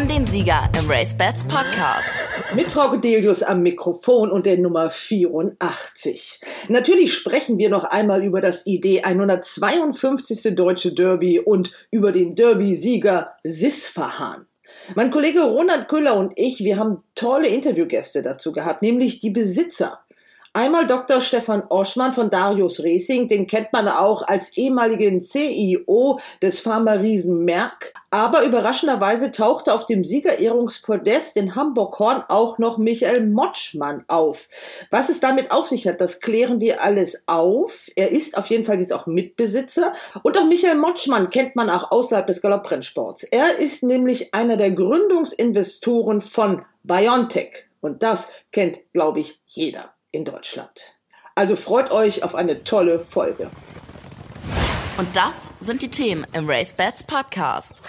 haben den Sieger im Race Bats Podcast. Mit Frau Gedelius am Mikrofon und der Nummer 84. Natürlich sprechen wir noch einmal über das ID 152. Deutsche Derby und über den Derby-Sieger Sisfahan. Mein Kollege Ronald Köhler und ich, wir haben tolle Interviewgäste dazu gehabt, nämlich die Besitzer. Einmal Dr. Stefan Oschmann von Darius Racing, den kennt man auch als ehemaligen CEO des Pharma-Riesen Merck. Aber überraschenderweise tauchte auf dem Siegerehrungspodest in Hamburg-Horn auch noch Michael Motschmann auf. Was es damit auf sich hat, das klären wir alles auf. Er ist auf jeden Fall jetzt auch Mitbesitzer. Und auch Michael Motschmann kennt man auch außerhalb des Galopprennsports. Er ist nämlich einer der Gründungsinvestoren von BioNTech. Und das kennt, glaube ich, jeder in Deutschland. Also freut euch auf eine tolle Folge. Und das sind die Themen im RaceBets Podcast.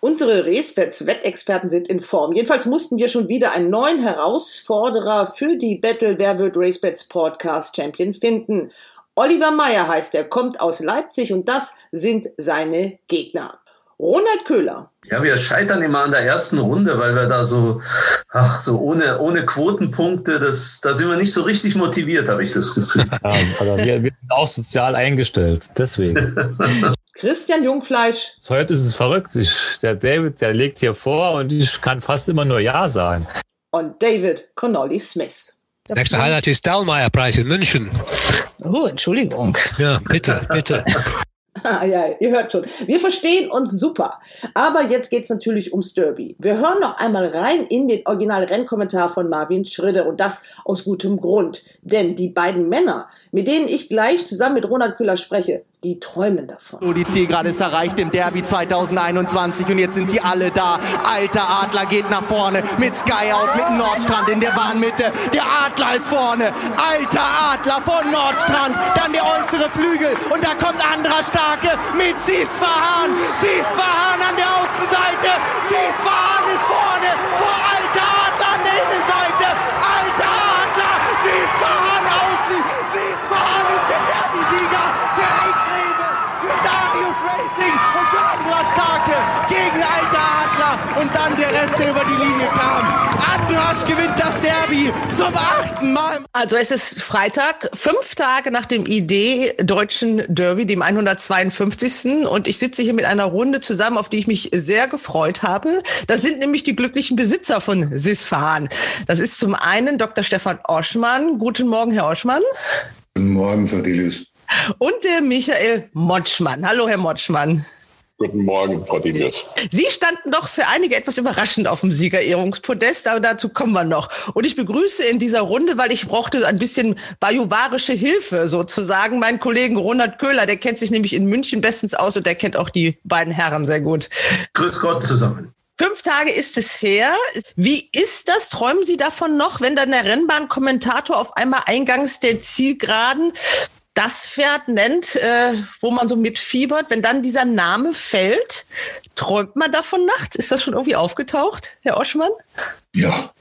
Unsere RaceBets-Wettexperten sind in Form. Jedenfalls mussten wir schon wieder einen neuen Herausforderer für die Battle Wer wird RaceBets Podcast Champion finden. Oliver Meyer heißt er, kommt aus Leipzig und das sind seine Gegner. Ronald Köhler. Ja, wir scheitern immer an der ersten Runde, weil wir da so, ach, so ohne, ohne Quotenpunkte, das, da sind wir nicht so richtig motiviert, habe ich das Gefühl. Ja, aber wir, wir sind auch sozial eingestellt, deswegen. Christian Jungfleisch. Heute ist es verrückt. Ich, der David, der legt hier vor und ich kann fast immer nur Ja sagen. Und David Connolly Smith. Nächster Highlight ist Dallmayr-Preis in München. Oh, Entschuldigung. Ja, bitte, bitte. Ah, ja, ihr hört schon. Wir verstehen uns super. Aber jetzt geht's natürlich ums Derby. Wir hören noch einmal rein in den Original-Rennkommentar von Marvin Schridde und das aus gutem Grund. Denn die beiden Männer, mit denen ich gleich zusammen mit Ronald Küller spreche, die träumen davon. So, die Zielgerade ist erreicht im Derby 2021 und jetzt sind sie alle da. Alter Adler geht nach vorne mit Skyout, mit Nordstrand in der Bahnmitte. Der Adler ist vorne. Alter Adler von Nordstrand. Dann der äußere Flügel und da kommt anderer Starke mit Sisfahan. Sisfahan an der Außenseite. Sisfahan ist vorne vor Alter Adler an der Innenseite. Alter Adler. Sisfahan außen. Sisfahan ist der Derby-Sieger. Für Rick Greve, für Darius Racing und für Andra Starke gegen Und dann der Rest, der über die Linie kam. Andrasch gewinnt das Derby zum achten Mal. Also es ist Freitag, fünf Tage nach dem ID Deutschen Derby, dem 152. Und ich sitze hier mit einer Runde zusammen, auf die ich mich sehr gefreut habe. Das sind nämlich die glücklichen Besitzer von Sisfahan. Das ist zum einen Dr. Stefan Oschmann. Guten Morgen, Herr Oschmann. Guten Morgen, Frau Delius. Und der Michael Motschmann. Hallo, Herr Motschmann. Guten Morgen, Frau Dinius. Sie standen doch für einige etwas überraschend auf dem Siegerehrungspodest, aber dazu kommen wir noch. Und ich begrüße in dieser Runde, weil ich brauchte ein bisschen bajuwarische Hilfe sozusagen, meinen Kollegen Ronald Köhler, der kennt sich nämlich in München bestens aus und der kennt auch die beiden Herren sehr gut. Grüß Gott zusammen. Fünf Tage ist es her. Wie ist das? Träumen Sie davon noch, wenn dann der Rennbahnkommentator auf einmal eingangs der Zielgeraden das Pferd nennt, äh, wo man so mitfiebert, wenn dann dieser Name fällt, träumt man davon nachts? Ist das schon irgendwie aufgetaucht, Herr Oschmann? Ja.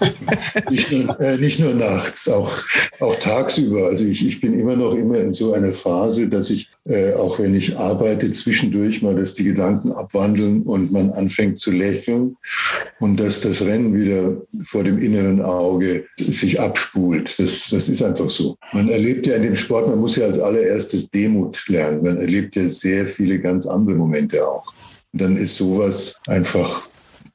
nicht, nur, äh, nicht nur nachts, auch, auch tagsüber. Also ich, ich bin immer noch immer in so einer Phase, dass ich, äh, auch wenn ich arbeite, zwischendurch mal, dass die Gedanken abwandeln und man anfängt zu lächeln und dass das Rennen wieder vor dem inneren Auge sich abspult. Das, das ist einfach so. Man erlebt ja in dem Sport, man muss ja als allererstes Demut lernen. Man erlebt ja sehr viele ganz andere Momente auch. Und dann ist sowas einfach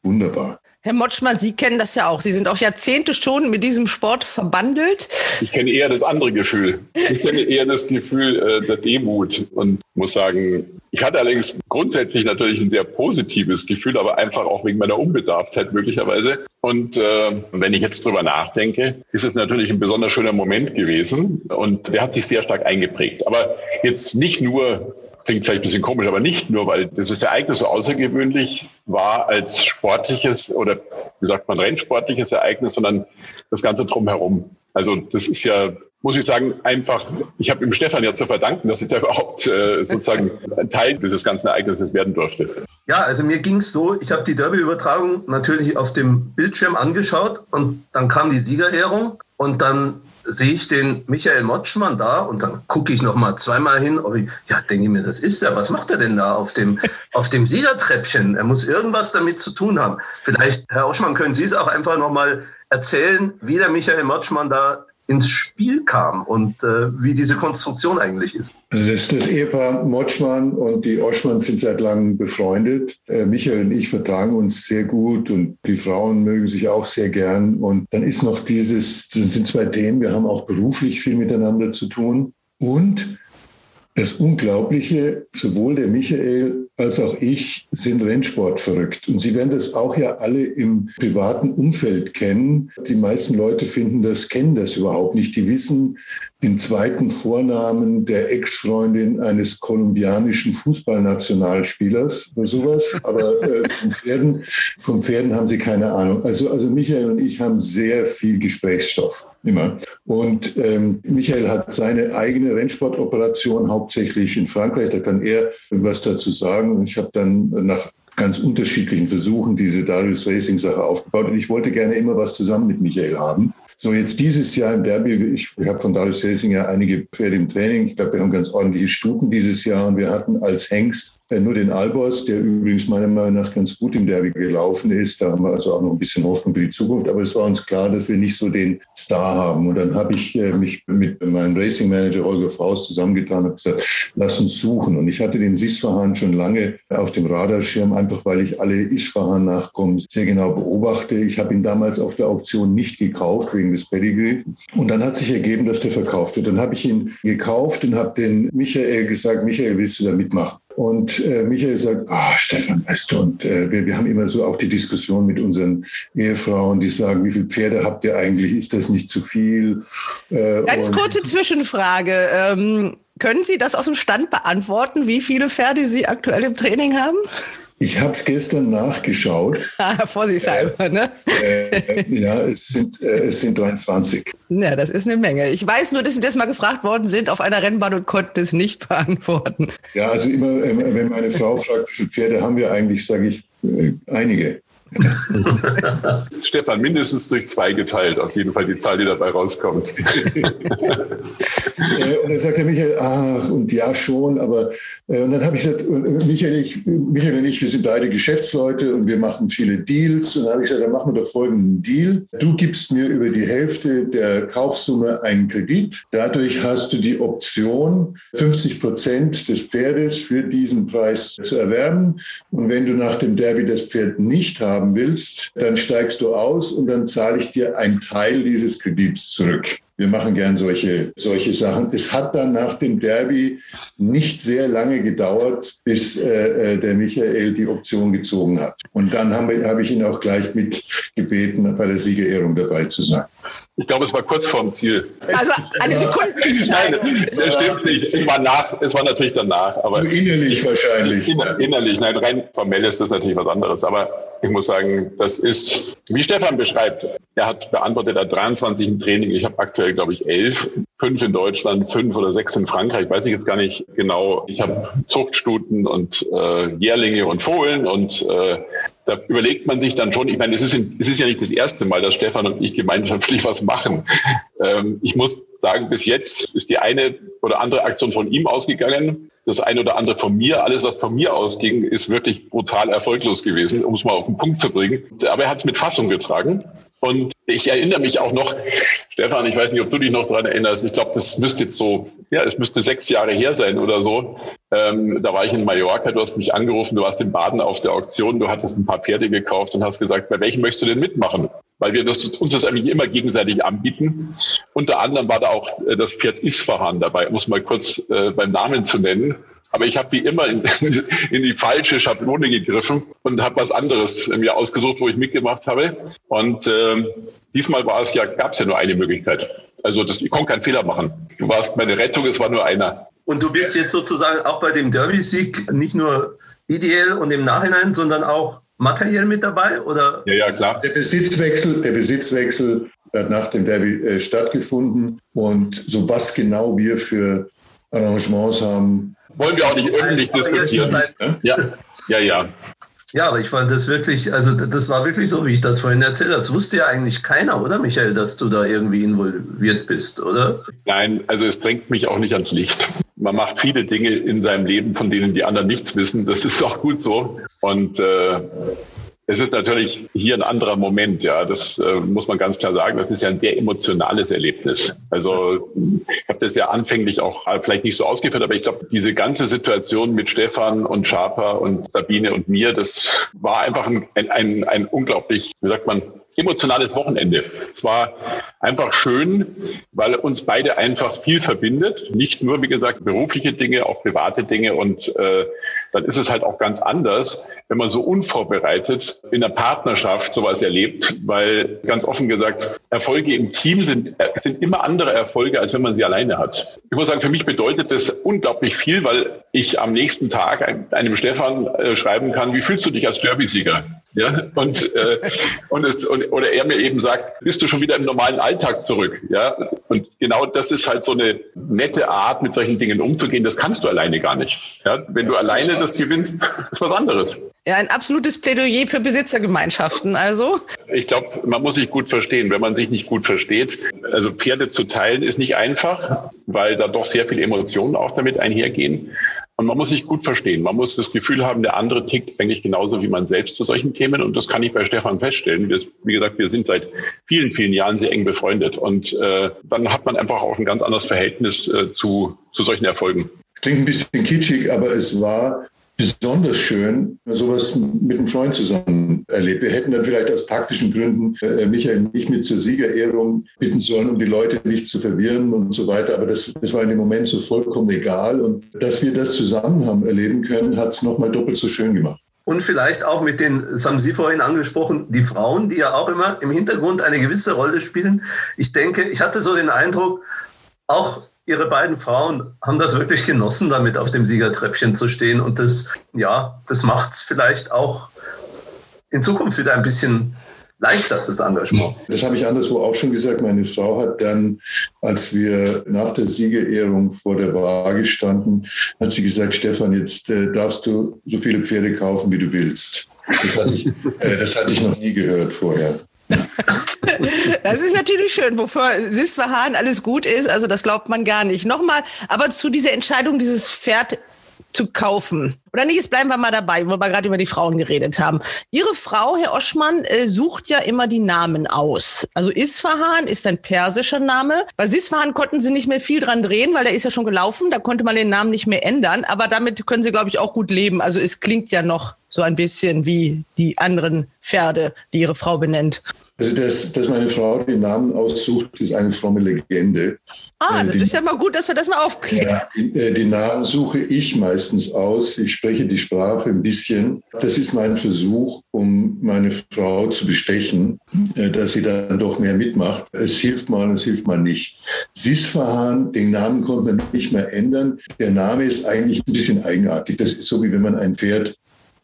wunderbar. Herr Motschmann, Sie kennen das ja auch. Sie sind auch Jahrzehnte schon mit diesem Sport verbandelt. Ich kenne eher das andere Gefühl. Ich kenne eher das Gefühl äh, der Demut und muss sagen, ich hatte allerdings grundsätzlich natürlich ein sehr positives Gefühl, aber einfach auch wegen meiner Unbedarftheit möglicherweise. Und äh, wenn ich jetzt drüber nachdenke, ist es natürlich ein besonders schöner Moment gewesen und der hat sich sehr stark eingeprägt. Aber jetzt nicht nur klingt vielleicht ein bisschen komisch, aber nicht nur, weil dieses Ereignis so außergewöhnlich war als sportliches oder wie sagt man, rennsportliches Ereignis, sondern das Ganze drumherum. Also das ist ja, muss ich sagen, einfach, ich habe ihm Stefan ja zu verdanken, dass ich da überhaupt äh, sozusagen ein Teil dieses ganzen Ereignisses werden durfte. Ja, also mir ging es so, ich habe die Derby-Übertragung natürlich auf dem Bildschirm angeschaut und dann kam die Siegerehrung und dann sehe ich den Michael Motschmann da und dann gucke ich noch mal zweimal hin, ob ich, ja, denke ich mir, das ist er. Was macht er denn da auf dem, auf dem Siegertreppchen? Er muss irgendwas damit zu tun haben. Vielleicht, Herr Oschmann, können Sie es auch einfach noch mal erzählen, wie der Michael Motschmann da ins Spiel kam und äh, wie diese Konstruktion eigentlich ist. Also das, das Ehepaar Motschmann und die Oschmann sind seit langem befreundet. Äh, Michael und ich vertragen uns sehr gut und die Frauen mögen sich auch sehr gern. Und dann ist noch dieses, das sind zwei Themen, wir haben auch beruflich viel miteinander zu tun. Und das Unglaubliche, sowohl der Michael als auch ich sind Rennsport verrückt. Und Sie werden das auch ja alle im privaten Umfeld kennen. Die meisten Leute finden das, kennen das überhaupt nicht. Die wissen, den zweiten Vornamen der Ex-Freundin eines kolumbianischen Fußballnationalspielers oder sowas. Aber äh, von, Pferden, von Pferden haben sie keine Ahnung. Also, also Michael und ich haben sehr viel Gesprächsstoff immer. Und ähm, Michael hat seine eigene Rennsportoperation hauptsächlich in Frankreich. Da kann er was dazu sagen. Ich habe dann nach ganz unterschiedlichen Versuchen diese Darius Racing Sache aufgebaut. Und ich wollte gerne immer was zusammen mit Michael haben. So, jetzt dieses Jahr im Derby, ich, ich habe von Darius Racing ja einige Pferde im Training. Ich glaube, wir haben ganz ordentliche Stuten dieses Jahr und wir hatten als Hengst nur den Albers, der übrigens meiner Meinung nach ganz gut im Derby gelaufen ist. Da haben wir also auch noch ein bisschen Hoffnung für die Zukunft. Aber es war uns klar, dass wir nicht so den Star haben. Und dann habe ich äh, mich mit meinem Racing Manager Holger Faust zusammengetan und gesagt, lass uns suchen. Und ich hatte den Sisfahan schon lange auf dem Radarschirm, einfach weil ich alle Isfahan-Nachkommen sehr genau beobachte. Ich habe ihn damals auf der Auktion nicht gekauft wegen des Pedigree. Und dann hat sich ergeben, dass der verkauft wird. Dann habe ich ihn gekauft und habe den Michael gesagt, Michael, willst du da mitmachen? Und äh, Michael sagt, ah, Stefan, weißt du, und äh, wir, wir haben immer so auch die Diskussion mit unseren Ehefrauen, die sagen, wie viele Pferde habt ihr eigentlich? Ist das nicht zu viel? Äh, Ganz kurze Zwischenfrage. Ähm, können Sie das aus dem Stand beantworten, wie viele Pferde Sie aktuell im Training haben? Ich habe es gestern nachgeschaut. Vorsichtshalber, äh, ne? Äh, ja, es sind, äh, es sind 23. Ja, das ist eine Menge. Ich weiß nur, dass Sie das mal gefragt worden sind auf einer Rennbahn und konnten es nicht beantworten. Ja, also immer, wenn meine Frau fragt, wie viele Pferde haben wir eigentlich, sage ich, äh, einige. Stefan, mindestens durch zwei geteilt, auf jeden Fall die Zahl, die dabei rauskommt. Äh, und dann sagt der Michael, ach, und ja schon, aber äh, und dann habe ich gesagt, Michael, ich, Michael und ich, wir sind beide Geschäftsleute und wir machen viele Deals. Und dann habe ich gesagt, dann machen wir doch folgenden Deal. Du gibst mir über die Hälfte der Kaufsumme einen Kredit. Dadurch hast du die Option, 50 Prozent des Pferdes für diesen Preis zu erwerben. Und wenn du nach dem Derby das Pferd nicht haben willst, dann steigst du aus und dann zahle ich dir einen Teil dieses Kredits zurück. Wir machen gern solche, solche Sachen. Es hat dann nach dem Derby nicht sehr lange gedauert, bis äh, äh der Michael die Option gezogen hat. Und dann habe hab ich ihn auch gleich mitgebeten, bei der Siegerehrung dabei zu sein. Ich glaube, es war kurz vorm Ziel. Also eine Sekunde. Nein, das stimmt nicht. Es war, nach, es war natürlich danach. Aber innerlich wahrscheinlich. Innerlich, nein, rein formell ist das natürlich was anderes. Aber ich muss sagen, das ist, wie Stefan beschreibt, er hat beantwortet, er hat 23 im Training. Ich habe aktuell, glaube ich, elf. Fünf in Deutschland, fünf oder sechs in Frankreich, weiß ich jetzt gar nicht genau. Ich habe Zuchtstuten und äh, Jährlinge und Fohlen und äh, da überlegt man sich dann schon, ich meine, es ist, es ist ja nicht das erste Mal, dass Stefan und ich gemeinschaftlich was machen. Ähm, ich muss sagen, bis jetzt ist die eine oder andere Aktion von ihm ausgegangen das eine oder andere von mir. Alles, was von mir ausging, ist wirklich brutal erfolglos gewesen, um es mal auf den Punkt zu bringen. Aber er hat es mit Fassung getragen. Und ich erinnere mich auch noch, Stefan, ich weiß nicht, ob du dich noch daran erinnerst, ich glaube, das müsste jetzt so, ja, es müsste sechs Jahre her sein oder so. Ähm, da war ich in Mallorca, du hast mich angerufen, du warst in Baden auf der Auktion, du hattest ein paar Pferde gekauft und hast gesagt, bei welchem möchtest du denn mitmachen? Weil wir das, uns das eigentlich immer gegenseitig anbieten. Unter anderem war da auch äh, das Pferd Isfahan dabei, um es mal kurz äh, beim Namen zu nennen. Aber ich habe wie immer in, in, die falsche Schablone gegriffen und habe was anderes mir ausgesucht, wo ich mitgemacht habe. Und äh, diesmal war es ja, gab es ja nur eine Möglichkeit. Also das, ich konnte keinen Fehler machen. Du warst meine Rettung, es war nur einer. Und du bist jetzt sozusagen auch bei dem Derby-Sieg nicht nur ideell und im Nachhinein, sondern auch materiell mit dabei? Oder? Ja, ja, klar. Der Besitzwechsel, der Besitzwechsel hat nach dem Derby äh, stattgefunden. Und so was genau wir für Arrangements haben, wollen wir auch nicht öffentlich diskutieren. Ja, ja, ja. Ja, aber ich fand das wirklich, also das war wirklich so, wie ich das vorhin erzählt habe. Das wusste ja eigentlich keiner, oder Michael, dass du da irgendwie involviert bist, oder? Nein, also es drängt mich auch nicht ans Licht. Man macht viele Dinge in seinem Leben, von denen die anderen nichts wissen. Das ist auch gut so. Und äh, es ist natürlich hier ein anderer Moment, ja. Das äh, muss man ganz klar sagen. Das ist ja ein sehr emotionales Erlebnis. Also ich habe das ja anfänglich auch vielleicht nicht so ausgeführt, aber ich glaube, diese ganze Situation mit Stefan und Schaper und Sabine und mir, das war einfach ein, ein, ein, ein unglaublich, wie sagt man, emotionales Wochenende. Es war einfach schön, weil uns beide einfach viel verbindet. Nicht nur, wie gesagt, berufliche Dinge, auch private Dinge. Und äh, dann ist es halt auch ganz anders, wenn man so unvorbereitet in der Partnerschaft sowas erlebt, weil ganz offen gesagt, Erfolge im Team sind, sind immer andere Erfolge, als wenn man sie alleine hat. Ich muss sagen, für mich bedeutet das unglaublich viel, weil ich am nächsten Tag einem Stefan äh, schreiben kann, wie fühlst du dich als Derby-Sieger? Ja, und, äh, und, es, und oder er mir eben sagt, bist du schon wieder im normalen Alltag zurück? Ja, und genau das ist halt so eine nette Art, mit solchen Dingen umzugehen. Das kannst du alleine gar nicht. Ja, wenn du alleine das gewinnst, ist was anderes. Ja, ein absolutes Plädoyer für Besitzergemeinschaften, also. Ich glaube, man muss sich gut verstehen. Wenn man sich nicht gut versteht, also Pferde zu teilen ist nicht einfach, weil da doch sehr viele Emotionen auch damit einhergehen. Und man muss sich gut verstehen. Man muss das Gefühl haben, der andere tickt eigentlich genauso wie man selbst zu solchen Themen. Und das kann ich bei Stefan feststellen. Wir, wie gesagt, wir sind seit vielen, vielen Jahren sehr eng befreundet. Und äh, dann hat man einfach auch ein ganz anderes Verhältnis äh, zu, zu solchen Erfolgen. Klingt ein bisschen kitschig, aber es war besonders schön, sowas mit einem Freund zusammen erlebt. Wir hätten dann vielleicht aus taktischen Gründen äh, Michael nicht mit zur Siegerehrung bitten sollen, um die Leute nicht zu verwirren und so weiter. Aber das, das war in dem Moment so vollkommen egal. Und dass wir das zusammen haben erleben können, hat es nochmal doppelt so schön gemacht. Und vielleicht auch mit den, das haben Sie vorhin angesprochen, die Frauen, die ja auch immer im Hintergrund eine gewisse Rolle spielen. Ich denke, ich hatte so den Eindruck, auch Ihre beiden Frauen haben das wirklich genossen, damit auf dem Siegertreppchen zu stehen. Und das, ja, das macht es vielleicht auch in Zukunft wieder ein bisschen leichter, das Engagement. Das habe ich anderswo auch schon gesagt. Meine Frau hat dann, als wir nach der Siegerehrung vor der Waage standen, hat sie gesagt, Stefan, jetzt äh, darfst du so viele Pferde kaufen, wie du willst. Das hatte ich, äh, das hatte ich noch nie gehört vorher. Das ist natürlich schön, wofür Sis Verhahn alles gut ist. Also das glaubt man gar nicht. Nochmal, aber zu dieser Entscheidung, dieses Pferd zu kaufen. Oder nicht, jetzt bleiben wir mal dabei, wo wir gerade über die Frauen geredet haben. Ihre Frau, Herr Oschmann, äh, sucht ja immer die Namen aus. Also Isfahan ist ein persischer Name. Bei Sisfahan konnten sie nicht mehr viel dran drehen, weil der ist ja schon gelaufen. Da konnte man den Namen nicht mehr ändern. Aber damit können sie, glaube ich, auch gut leben. Also es klingt ja noch so ein bisschen wie die anderen Pferde, die ihre Frau benennt. Also, dass, dass meine Frau den Namen aussucht, ist eine fromme Legende. Ah, das die, ist ja mal gut, dass er das mal aufklärt. Ja, die, äh, die, Namen suche ich meistens aus. Ich spreche die Sprache ein bisschen. Das ist mein Versuch, um meine Frau zu bestechen, äh, dass sie dann doch mehr mitmacht. Es hilft mal, es hilft mal nicht. Sisfahan, den Namen konnte man nicht mehr ändern. Der Name ist eigentlich ein bisschen eigenartig. Das ist so, wie wenn man ein Pferd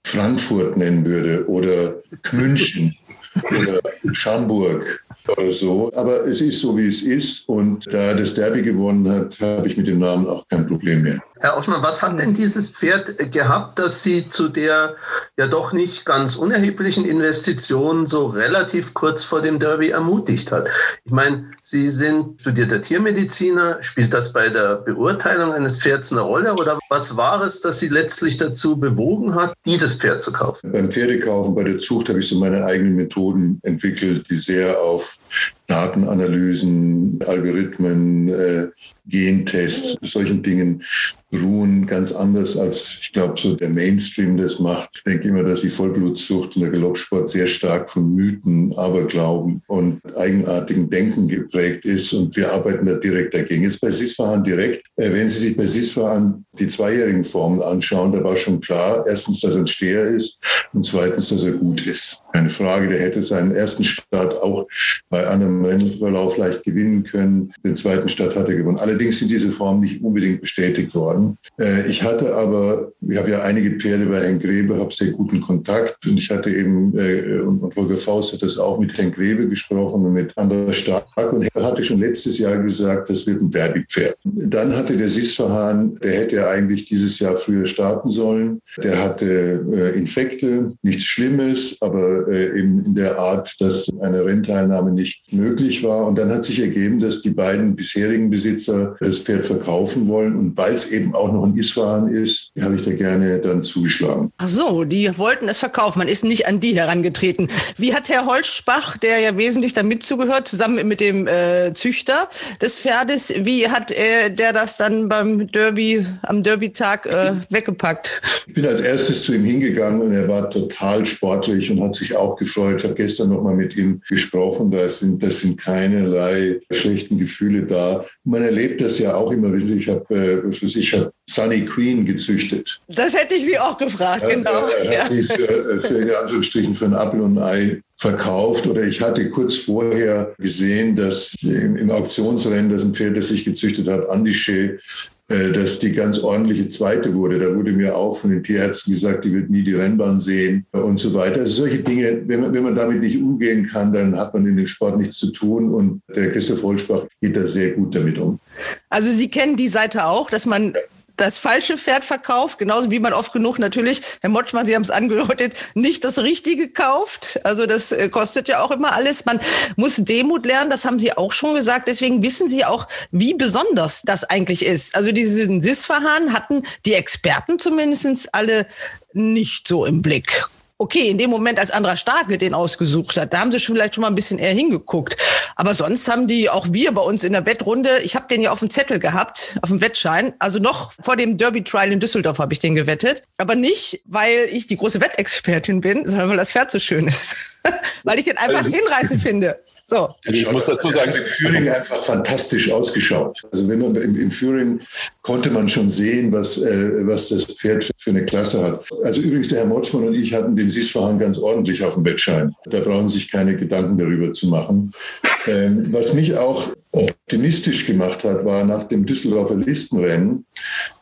Frankfurt nennen würde oder München oder Schamburg oder so. Aber es ist so, wie es ist. Und da das Derby gewonnen hat, habe ich mit dem Namen auch kein Problem mehr. Herr Oschmann, was hat denn dieses Pferd gehabt, dass Sie zu der ja doch nicht ganz unerheblichen Investition so relativ kurz vor dem Derby ermutigt hat? Ich meine, Sie sind studierter Tiermediziner. Spielt das bei der Beurteilung eines Pferds eine Rolle? Oder was war es, das Sie letztlich dazu bewogen hat, dieses Pferd zu kaufen? Beim Pferdekaufen, bei der Zucht habe ich so meine eigenen Methoden entwickelt, die sehr auf Datenanalysen, Algorithmen, äh, Gentests, solchen Dingen ruhen ganz anders als, ich glaube, so der Mainstream das macht. Ich denke immer, dass die Vollblutzucht und der Galoppsport sehr stark von Mythen, Aberglauben und eigenartigen Denken geprägt ist und wir arbeiten da direkt dagegen. Jetzt bei Sisfahan direkt, äh, wenn Sie sich bei Sisfahan die zweijährigen Formen anschauen, da war schon klar, erstens, dass er ein Steher ist und zweitens, dass er gut ist. Keine Frage, der hätte seinen ersten Start auch bei einem Rennverlauf leicht gewinnen können. Den zweiten Start hat er gewonnen. Allerdings sind diese Formen nicht unbedingt bestätigt worden. Äh, ich hatte aber, ich habe ja einige Pferde bei Herrn Grebe, habe sehr guten Kontakt und ich hatte eben, äh, und Holger Faust hat das auch mit Herrn Grebe gesprochen und mit Andras Stark und er hatte schon letztes Jahr gesagt, das wird ein Derby-Pferd. Dann hatte der Sisfahan, der hätte ja eigentlich dieses Jahr früher starten sollen. Der hatte äh, Infekte, nichts Schlimmes, aber äh, eben in der Art, dass eine Rennteilnahme nicht möglich war. Und dann hat sich ergeben, dass die beiden bisherigen Besitzer das Pferd verkaufen wollen. Und weil es eben auch noch ein Isfahan ist, habe ich da gerne dann zugeschlagen. Ach so, die wollten es verkaufen. Man ist nicht an die herangetreten. Wie hat Herr Holzbach, der ja wesentlich damit zugehört, zusammen mit dem äh, Züchter des Pferdes, wie hat äh, der das dann beim Derby, am Derby-Tag äh, weggepackt? Ich bin als erstes zu ihm hingegangen und er war total sportlich und hat sich auch gefreut. Ich habe gestern noch mal mit ihm gesprochen. Da sind, das sind keinerlei schlechten Gefühle da. Man erlebt das ja auch immer. Ich habe, äh, was weiß ich, habe Sunny Queen gezüchtet. Das hätte ich Sie auch gefragt, ja, genau. Hat ja. für, äh, für, in Anführungsstrichen für ein Apfel und ein Ei verkauft oder ich hatte kurz vorher gesehen, dass im, im Auktionsrennen, das ein Pferd, das sich gezüchtet hat, Andiche, äh, dass die ganz ordentliche zweite wurde. Da wurde mir auch von den Tierärzten gesagt, die wird nie die Rennbahn sehen und so weiter. Also solche Dinge, wenn man, wenn man damit nicht umgehen kann, dann hat man in dem Sport nichts zu tun und der Christoph Holzbach geht da sehr gut damit um. Also Sie kennen die Seite auch, dass man das falsche Pferd verkauft, genauso wie man oft genug natürlich, Herr Motschmann, Sie haben es angedeutet, nicht das Richtige kauft. Also das äh, kostet ja auch immer alles. Man muss Demut lernen, das haben Sie auch schon gesagt. Deswegen wissen Sie auch, wie besonders das eigentlich ist. Also diesen SIS-Verfahren hatten die Experten zumindest alle nicht so im Blick okay, in dem Moment, als Andra Starke den ausgesucht hat, da haben sie schon vielleicht schon mal ein bisschen eher hingeguckt. Aber sonst haben die, auch wir bei uns in der Wettrunde, ich habe den ja auf dem Zettel gehabt, auf dem Wettschein. Also noch vor dem Derby-Trial in Düsseldorf habe ich den gewettet. Aber nicht, weil ich die große Wettexpertin bin, sondern weil das Pferd so schön ist. weil ich den einfach also, hinreißend finde. So. Ich muss dazu sagen, in Führing einfach fantastisch ausgeschaut. Also wenn man im, im Führing konnte man schon sehen, was, äh, was das Pferd für, für, eine Klasse hat. Also übrigens, der Herr Motschmann und ich hatten den Sisfahan ganz ordentlich auf dem Wettschein. Da brauchen sich keine Gedanken darüber zu machen. Ähm, was mich auch optimistisch gemacht hat, war nach dem Düsseldorfer Listenrennen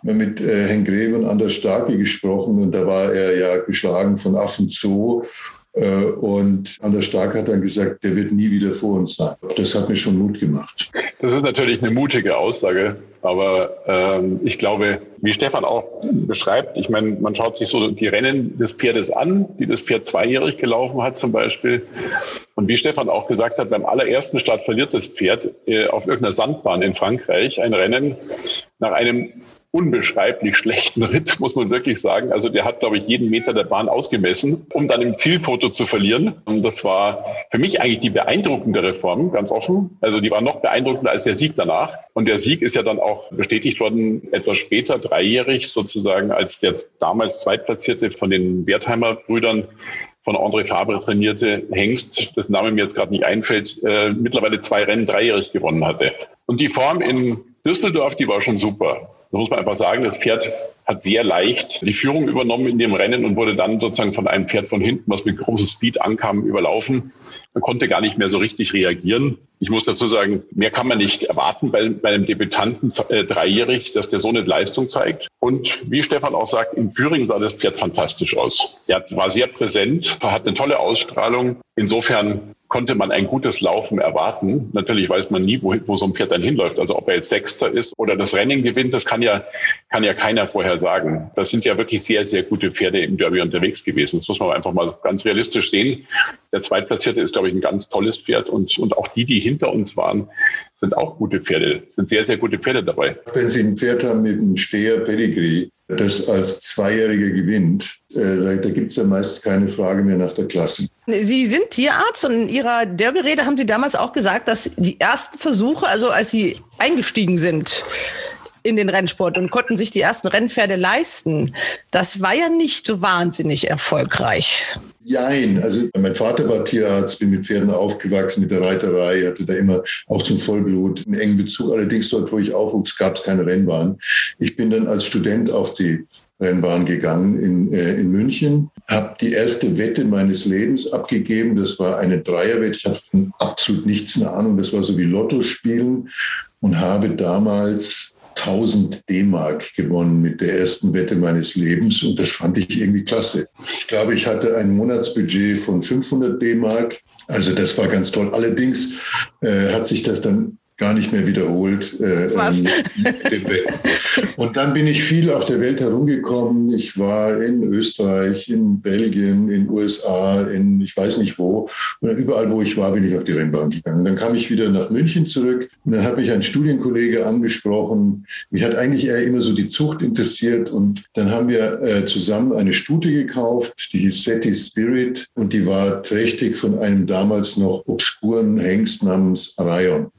mit äh, Herrn Greve und Anders Starke gesprochen und da war er ja geschlagen von Affenzoo äh, und Anders Stark hat dann gesagt, der wird nie wieder vor uns sein. Das hat mir schon Mut gemacht. Das ist natürlich eine mutige Aussage, aber ähm, ich glaube, wie Stefan auch beschreibt, ich meine, man schaut sich so die Rennen des Pferdes an, die das Pferd zweijährig gelaufen hat zum Beispiel. Und wie Stefan auch gesagt hat, beim allerersten Start verliert das Pferd äh, auf irgendeiner Sandbahn in Frankreich ein Rennen nach einem unbeschreiblich schlechten Ritt, muss man wirklich sagen. Also der hat, glaube ich, jeden Meter der Bahn ausgemessen, um dann im Zielfoto zu verlieren. Und das war für mich eigentlich die beeindruckende Reform, ganz offen. Also die war noch beeindruckender als der Sieg danach. Und der Sieg ist ja dann auch bestätigt worden, etwas später, dreijährig sozusagen, als der damals Zweitplatzierte von den Wertheimer Brüdern von André Fabre trainierte Hengst, das Name mir jetzt gerade nicht einfällt, äh, mittlerweile zwei Rennen dreijährig gewonnen hatte. Und die Form in Düsseldorf, die war schon super. Da muss man einfach sagen, das Pferd hat sehr leicht die Führung übernommen in dem Rennen und wurde dann sozusagen von einem Pferd von hinten, was mit großem Speed ankam, überlaufen. Man konnte gar nicht mehr so richtig reagieren. Ich muss dazu sagen, mehr kann man nicht erwarten bei, bei einem Debütanten äh, dreijährig, dass der so eine Leistung zeigt. Und wie Stefan auch sagt, im Führing sah das Pferd fantastisch aus. Er war sehr präsent, hat eine tolle Ausstrahlung. Insofern konnte man ein gutes Laufen erwarten. Natürlich weiß man nie, wo, wo so ein Pferd dann hinläuft. Also ob er jetzt Sechster ist oder das Rennen gewinnt, das kann ja, kann ja keiner vorher sagen. Das sind ja wirklich sehr, sehr gute Pferde im Derby unterwegs gewesen. Das muss man einfach mal ganz realistisch sehen. Der Zweitplatzierte ist, glaube ich, ein ganz tolles Pferd und, und auch die, die hinter uns waren, sind auch gute Pferde, sind sehr, sehr gute Pferde dabei. Wenn Sie ein Pferd haben mit einem Steher Pedigree, das als Zweijähriger gewinnt, äh, da, da gibt es ja meist keine Frage mehr nach der Klasse. Sie sind Tierarzt und in Ihrer Derby-Rede haben Sie damals auch gesagt, dass die ersten Versuche, also als Sie eingestiegen sind, in den Rennsport und konnten sich die ersten Rennpferde leisten. Das war ja nicht so wahnsinnig erfolgreich. Jein, also mein Vater war Tierarzt, bin mit Pferden aufgewachsen, mit der Reiterei, hatte da immer auch zum Vollblut einen engen Bezug. Allerdings dort, wo ich aufwuchs, gab es keine Rennbahn. Ich bin dann als Student auf die Rennbahn gegangen in, äh, in München, habe die erste Wette meines Lebens abgegeben. Das war eine Dreierwette. Ich hatte von absolut nichts eine Ahnung. Das war so wie Lotto spielen und habe damals 1000 D-Mark gewonnen mit der ersten Wette meines Lebens und das fand ich irgendwie klasse. Ich glaube, ich hatte ein Monatsbudget von 500 D-Mark. Also das war ganz toll. Allerdings äh, hat sich das dann gar nicht mehr wiederholt. Äh, Was? Ähm, und dann bin ich viel auf der Welt herumgekommen. Ich war in Österreich, in Belgien, in USA, in ich weiß nicht wo. Und überall, wo ich war, bin ich auf die Rennbahn gegangen. Dann kam ich wieder nach München zurück und dann hat mich ein Studienkollege angesprochen. Mich hat eigentlich eher immer so die Zucht interessiert und dann haben wir äh, zusammen eine Stute gekauft, die hieß Seti Spirit und die war trächtig von einem damals noch obskuren Hengst namens Arayon.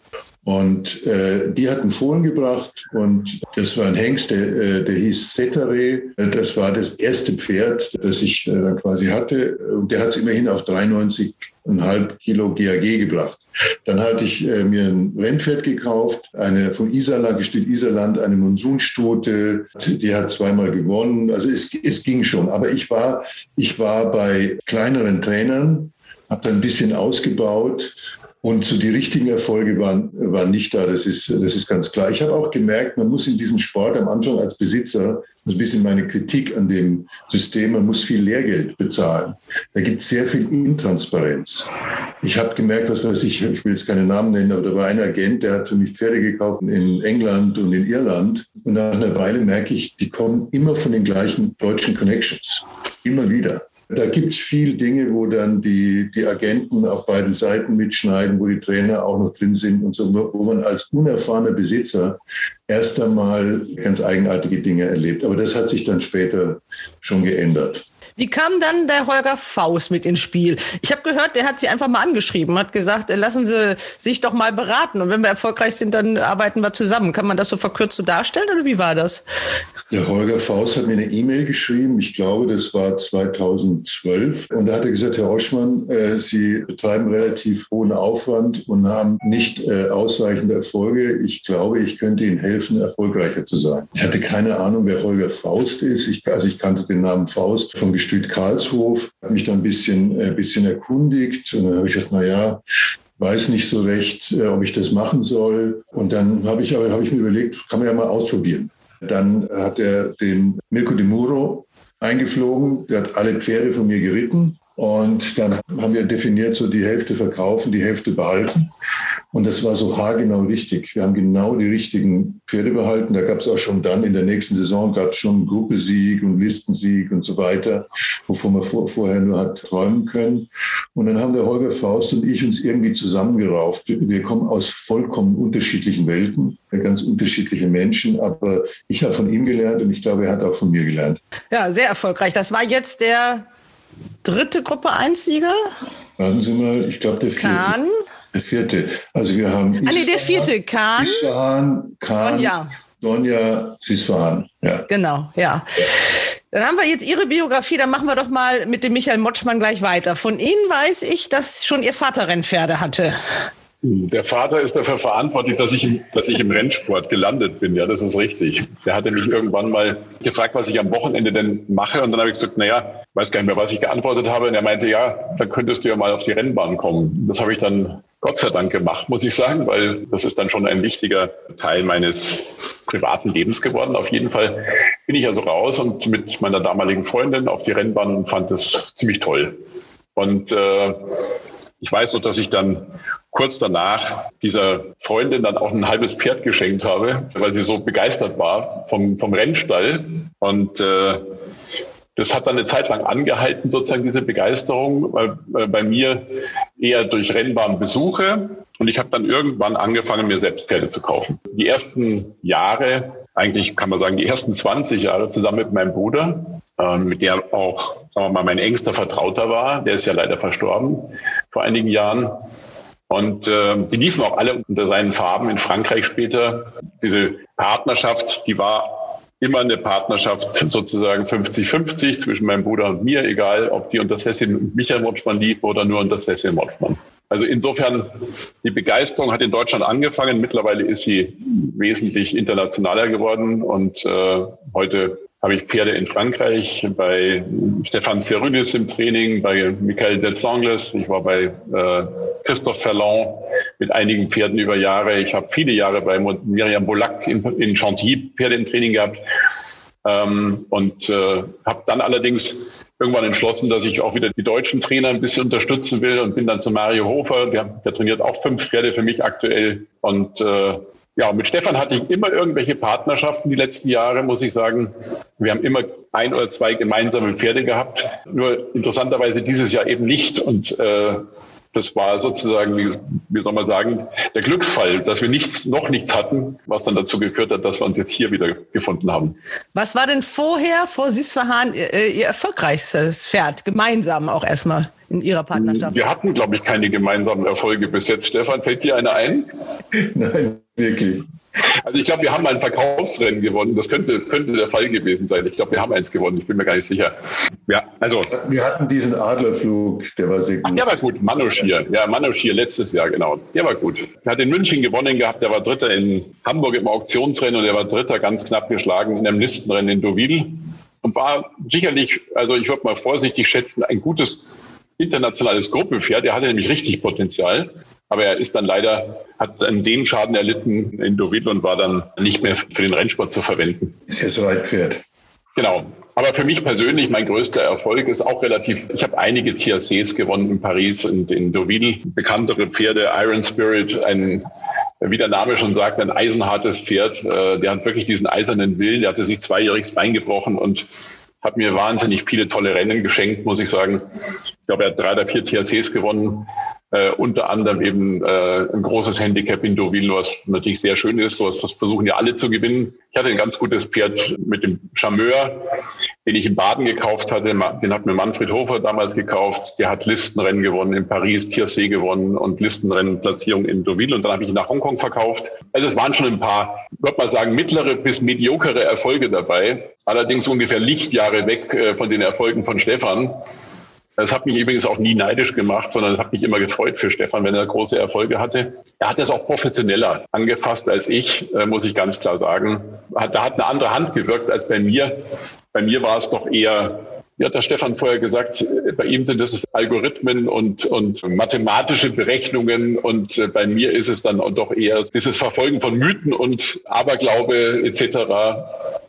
Und äh, die hatten Fohlen gebracht und das war ein Hengst, der, äh, der hieß Setare. Das war das erste Pferd, das ich äh, quasi hatte. Und der hat es immerhin auf 93,5 Kilo GAG gebracht. Dann hatte ich äh, mir ein Rennpferd gekauft, eine von Iserland, Gestüt Iserland, eine Monsunstute. Die hat zweimal gewonnen. Also es, es ging schon. Aber ich war, ich war bei kleineren Trainern, habe dann ein bisschen ausgebaut und so die richtigen Erfolge waren, waren nicht da, das ist, das ist ganz klar. Ich habe auch gemerkt, man muss in diesem Sport am Anfang als Besitzer, das ist ein bisschen meine Kritik an dem System, man muss viel Lehrgeld bezahlen. Da gibt es sehr viel Intransparenz. Ich habe gemerkt, was weiß ich, ich will jetzt keine Namen nennen, aber da war ein Agent, der hat für mich Pferde gekauft in England und in Irland. Und nach einer Weile merke ich, die kommen immer von den gleichen deutschen Connections. Immer wieder. Da gibt es viel Dinge, wo dann die, die Agenten auf beiden Seiten mitschneiden, wo die Trainer auch noch drin sind und so, wo man als unerfahrener Besitzer erst einmal ganz eigenartige Dinge erlebt. Aber das hat sich dann später schon geändert. Wie kam dann der Holger Faust mit ins Spiel? Ich habe gehört, der hat Sie einfach mal angeschrieben, hat gesagt, äh, lassen Sie sich doch mal beraten und wenn wir erfolgreich sind, dann arbeiten wir zusammen. Kann man das so verkürzt so darstellen oder wie war das? Der Holger Faust hat mir eine E-Mail geschrieben, ich glaube, das war 2012 und da hat er gesagt, Herr Oschmann, äh, Sie betreiben relativ hohen Aufwand und haben nicht äh, ausreichende Erfolge. Ich glaube, ich könnte Ihnen helfen, erfolgreicher zu sein. Ich hatte keine Ahnung, wer Holger Faust ist. Ich, also ich kannte den Namen Faust vom Gestüt Karlshof, habe mich dann ein bisschen, äh, bisschen erkundigt und dann habe ich gesagt, na ja, weiß nicht so recht, äh, ob ich das machen soll. Und dann habe ich, aber habe ich mir überlegt, kann man ja mal ausprobieren. Dann hat er den Mirko de Muro eingeflogen, der hat alle Pferde von mir geritten. Und dann haben wir definiert, so die Hälfte verkaufen, die Hälfte behalten. Und das war so haargenau richtig. Wir haben genau die richtigen Pferde behalten. Da gab es auch schon dann in der nächsten Saison gab es schon Gruppesieg und Listensieg und so weiter, wovon man vor, vorher nur hat träumen können. Und dann haben der Holger Faust und ich uns irgendwie zusammengerauft. Wir kommen aus vollkommen unterschiedlichen Welten, ganz unterschiedliche Menschen. Aber ich habe von ihm gelernt und ich glaube, er hat auch von mir gelernt. Ja, sehr erfolgreich. Das war jetzt der dritte Gruppe 1-Sieger? Warten Sie mal, ich glaube, der vierte. Kahn? Der vierte. Also wir haben. Ah, nee, der vierte. Kahn. Isfahan, Kahn, Donja. Donja, Sisfahan. Ja. Genau, ja. Dann haben wir jetzt Ihre Biografie, dann machen wir doch mal mit dem Michael Motschmann gleich weiter. Von Ihnen weiß ich, dass schon Ihr Vater Rennpferde hatte. Der Vater ist dafür verantwortlich, dass ich, im, dass ich im Rennsport gelandet bin. Ja, das ist richtig. Der hatte mich irgendwann mal gefragt, was ich am Wochenende denn mache. Und dann habe ich gesagt, naja, weiß gar nicht mehr, was ich geantwortet habe. Und er meinte, ja, dann könntest du ja mal auf die Rennbahn kommen. Das habe ich dann Gott sei Dank gemacht, muss ich sagen, weil das ist dann schon ein wichtiger Teil meines privaten Lebens geworden. Auf jeden Fall bin ich also raus und mit meiner damaligen Freundin auf die Rennbahn und fand das ziemlich toll. Und äh, ich weiß noch, dass ich dann kurz danach dieser Freundin dann auch ein halbes Pferd geschenkt habe, weil sie so begeistert war vom, vom Rennstall. Und äh, das hat dann eine Zeit lang angehalten, sozusagen diese Begeisterung, weil, weil bei mir eher durch Rennbahnbesuche. Und ich habe dann irgendwann angefangen, mir selbst Pferde zu kaufen. Die ersten Jahre, eigentlich kann man sagen, die ersten 20 Jahre zusammen mit meinem Bruder, ähm, mit der auch, sagen wir mal, mein engster Vertrauter war. Der ist ja leider verstorben vor einigen Jahren. Und äh, die liefen auch alle unter seinen Farben in Frankreich später. Diese Partnerschaft, die war immer eine Partnerschaft sozusagen 50-50 zwischen meinem Bruder und mir, egal ob die unter und Michael Motschmann lief oder nur unter Cecil Motschmann. Also insofern, die Begeisterung hat in Deutschland angefangen. Mittlerweile ist sie wesentlich internationaler geworden und äh, heute habe ich Pferde in Frankreich, bei Stefan Cerudis im Training, bei Michael Delsangles. Ich war bei äh, Christophe Ferland mit einigen Pferden über Jahre. Ich habe viele Jahre bei Miriam Bolac in, in Chantilly Pferde im Training gehabt. Ähm, und äh, habe dann allerdings irgendwann entschlossen, dass ich auch wieder die deutschen Trainer ein bisschen unterstützen will und bin dann zu Mario Hofer. Der, der trainiert auch fünf Pferde für mich aktuell. Und äh, ja, mit Stefan hatte ich immer irgendwelche Partnerschaften die letzten Jahre, muss ich sagen. Wir haben immer ein oder zwei gemeinsame Pferde gehabt. Nur interessanterweise dieses Jahr eben nicht. Und äh, das war sozusagen, wie, wie soll man sagen, der Glücksfall, dass wir nichts, noch nichts hatten, was dann dazu geführt hat, dass wir uns jetzt hier wieder gefunden haben. Was war denn vorher, vor Sisfahan, ihr, Ihr erfolgreichstes Pferd? Gemeinsam auch erstmal in Ihrer Partnerschaft? Wir hatten, glaube ich, keine gemeinsamen Erfolge bis jetzt. Stefan, fällt dir einer ein? Nein, wirklich. Also ich glaube, wir haben ein Verkaufsrennen gewonnen. Das könnte, könnte der Fall gewesen sein. Ich glaube, wir haben eins gewonnen. Ich bin mir gar nicht sicher. Ja, also. Wir hatten diesen Adlerflug, der war sehr gut. Ach, der war gut. Manoschir. Ja, Manoschir letztes Jahr, genau. Der war gut. Er hat in München gewonnen gehabt. Der war Dritter in Hamburg im Auktionsrennen und der war Dritter ganz knapp geschlagen in einem Listenrennen in Deauville. Und war sicherlich, also ich würde mal vorsichtig schätzen, ein gutes internationales Gruppenpferd. Der hatte nämlich richtig Potenzial. Aber er ist dann leider, hat einen Sehenschaden erlitten in Deauville und war dann nicht mehr für den Rennsport zu verwenden. Ist ja so ein Pferd. Genau. Aber für mich persönlich, mein größter Erfolg ist auch relativ, ich habe einige TRCs gewonnen in Paris und in Deauville. Bekanntere Pferde, Iron Spirit, ein, wie der Name schon sagt, ein eisenhartes Pferd. Äh, der hat wirklich diesen eisernen Willen. Der hatte sich zweijähriges Bein gebrochen und hat mir wahnsinnig viele tolle Rennen geschenkt, muss ich sagen. Ich glaube, er hat drei oder vier TRCs gewonnen. Äh, unter anderem eben äh, ein großes Handicap in Deauville, was natürlich sehr schön ist. So was versuchen ja alle zu gewinnen. Ich hatte ein ganz gutes Pferd mit dem Charmeur, den ich in Baden gekauft hatte. Den hat mir Manfred Hofer damals gekauft. Der hat Listenrennen gewonnen in Paris, Tiersee gewonnen und Listenrennenplatzierung in Deauville. Und dann habe ich ihn nach Hongkong verkauft. Also es waren schon ein paar, würde mal sagen, mittlere bis mediokere Erfolge dabei. Allerdings ungefähr Lichtjahre weg äh, von den Erfolgen von Stefan. Das hat mich übrigens auch nie neidisch gemacht, sondern es hat mich immer gefreut für Stefan, wenn er große Erfolge hatte. Er hat das auch professioneller angefasst als ich, äh, muss ich ganz klar sagen. Da hat eine andere Hand gewirkt als bei mir. Bei mir war es doch eher wie hat der Stefan vorher gesagt, bei ihm sind es Algorithmen und, und mathematische Berechnungen und äh, bei mir ist es dann doch eher dieses Verfolgen von Mythen und Aberglaube etc.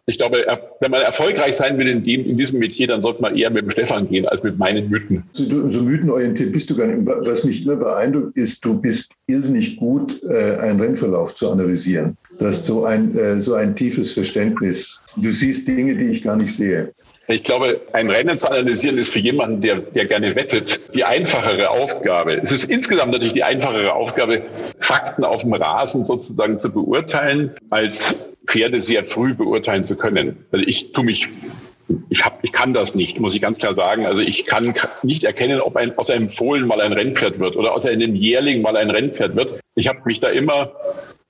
Ich glaube, wenn man erfolgreich sein will in, dem, in diesem Metier, dann sollte man eher mit dem Stefan gehen als mit meinen Mythen. So, so mythenorientiert bist du gar nicht. Was mich immer beeindruckt, ist, du bist irrsinnig gut, äh, einen Rennverlauf zu analysieren. Du hast so ein, äh, so ein tiefes Verständnis. Du siehst Dinge, die ich gar nicht sehe. Ich glaube, ein Rennen zu analysieren ist für jemanden, der, der gerne wettet, die einfachere Aufgabe. Es ist insgesamt natürlich die einfachere Aufgabe, Fakten auf dem Rasen sozusagen zu beurteilen, als Pferde sehr früh beurteilen zu können. Also ich tue mich ich, hab, ich kann das nicht, muss ich ganz klar sagen. Also ich kann nicht erkennen, ob ein, aus einem Fohlen mal ein Rennpferd wird oder aus einem Jährling mal ein Rennpferd wird. Ich habe mich da immer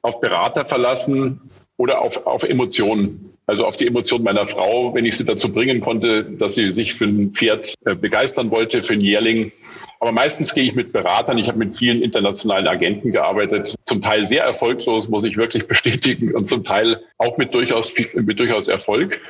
auf Berater verlassen oder auf, auf Emotionen. Also auf die Emotionen meiner Frau, wenn ich sie dazu bringen konnte, dass sie sich für ein Pferd äh, begeistern wollte, für ein Jährling. Aber meistens gehe ich mit Beratern. Ich habe mit vielen internationalen Agenten gearbeitet. Zum Teil sehr erfolglos, muss ich wirklich bestätigen, und zum Teil auch mit durchaus, mit durchaus Erfolg.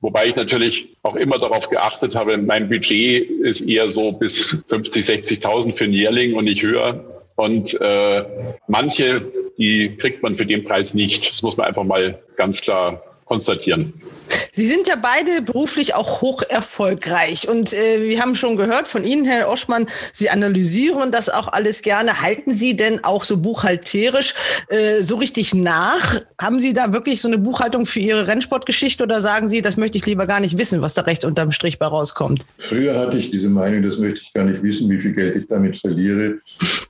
Wobei ich natürlich auch immer darauf geachtet habe, mein Budget ist eher so bis 50, 60.000 für ein Jährling und nicht höher. Und äh, manche, die kriegt man für den Preis nicht. Das muss man einfach mal ganz klar konstatieren. Sie sind ja beide beruflich auch hoch erfolgreich. Und äh, wir haben schon gehört von Ihnen, Herr Oschmann, Sie analysieren das auch alles gerne. Halten Sie denn auch so buchhalterisch äh, so richtig nach? Haben Sie da wirklich so eine Buchhaltung für Ihre Rennsportgeschichte oder sagen Sie, das möchte ich lieber gar nicht wissen, was da rechts unterm Strich bei rauskommt? Früher hatte ich diese Meinung, das möchte ich gar nicht wissen, wie viel Geld ich damit verliere.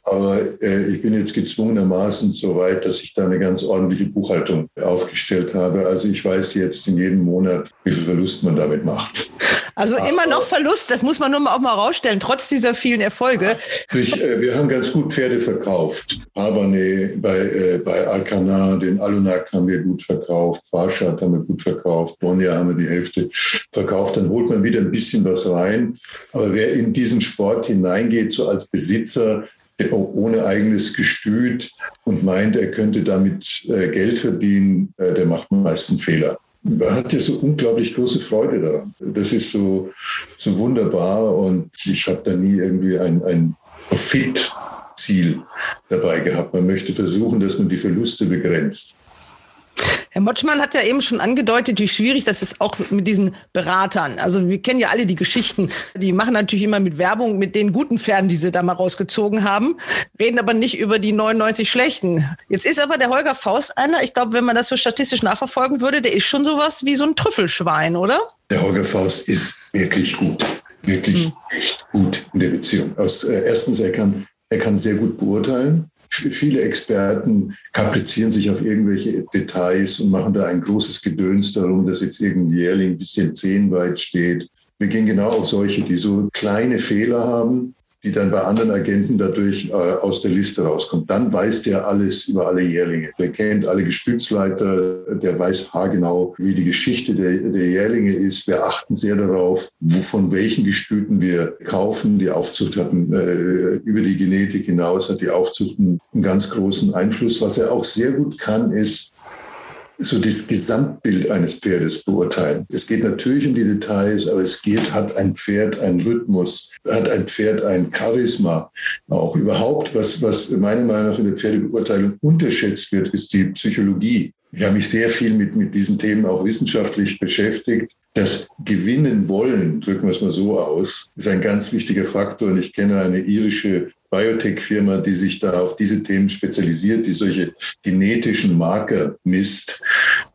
Aber äh, ich bin jetzt gezwungenermaßen so weit, dass ich da eine ganz ordentliche Buchhaltung aufgestellt habe. Also ich weiß jetzt in jedem Monat, wie viel Verlust man damit macht. Also Aber immer noch Verlust, das muss man nur mal auch mal rausstellen, trotz dieser vielen Erfolge. Ich, äh, wir haben ganz gut Pferde verkauft. Albany bei, äh, bei Alcana, den Alunak haben wir gut verkauft, Farshad haben wir gut verkauft, Bonja haben wir die Hälfte verkauft. Dann holt man wieder ein bisschen was rein. Aber wer in diesen Sport hineingeht, so als Besitzer, ohne eigenes Gestüt und meint, er könnte damit äh, Geld verdienen, äh, der macht meist einen Fehler. Man hat ja so unglaublich große Freude daran. Das ist so, so wunderbar und ich habe da nie irgendwie ein, ein Profitziel dabei gehabt. Man möchte versuchen, dass man die Verluste begrenzt. Herr Motschmann hat ja eben schon angedeutet, wie schwierig das ist auch mit diesen Beratern. Also wir kennen ja alle die Geschichten. Die machen natürlich immer mit Werbung mit den guten Pferden, die sie da mal rausgezogen haben, reden aber nicht über die 99 schlechten. Jetzt ist aber der Holger Faust einer, ich glaube, wenn man das so statistisch nachverfolgen würde, der ist schon sowas wie so ein Trüffelschwein, oder? Der Holger Faust ist wirklich gut. Wirklich hm. echt gut in der Beziehung. Aus, äh, erstens, er kann, er kann sehr gut beurteilen. Viele Experten kaprizieren sich auf irgendwelche Details und machen da ein großes Gedöns darum, dass jetzt irgendein Jährling ein bisschen zehnweit steht. Wir gehen genau auf solche, die so kleine Fehler haben, die dann bei anderen Agenten dadurch äh, aus der Liste rauskommt. Dann weiß der alles über alle Jährlinge. Der kennt alle Gestützleiter, der weiß haargenau, wie die Geschichte der, der Jährlinge ist. Wir achten sehr darauf, wo, von welchen Gestüten wir kaufen. Die Aufzucht hatten äh, über die Genetik hinaus, hat die Aufzucht einen, einen ganz großen Einfluss. Was er auch sehr gut kann, ist, so das Gesamtbild eines Pferdes beurteilen. Es geht natürlich um die Details, aber es geht, hat ein Pferd einen Rhythmus, hat ein Pferd ein Charisma. Auch überhaupt, was, was meiner Meinung nach in der Pferdebeurteilung unterschätzt wird, ist die Psychologie. Ich habe mich sehr viel mit, mit diesen Themen auch wissenschaftlich beschäftigt. Das Gewinnen wollen, drücken wir es mal so aus, ist ein ganz wichtiger Faktor. Und ich kenne eine irische Biotech-Firma, die sich da auf diese Themen spezialisiert, die solche genetischen Marker misst.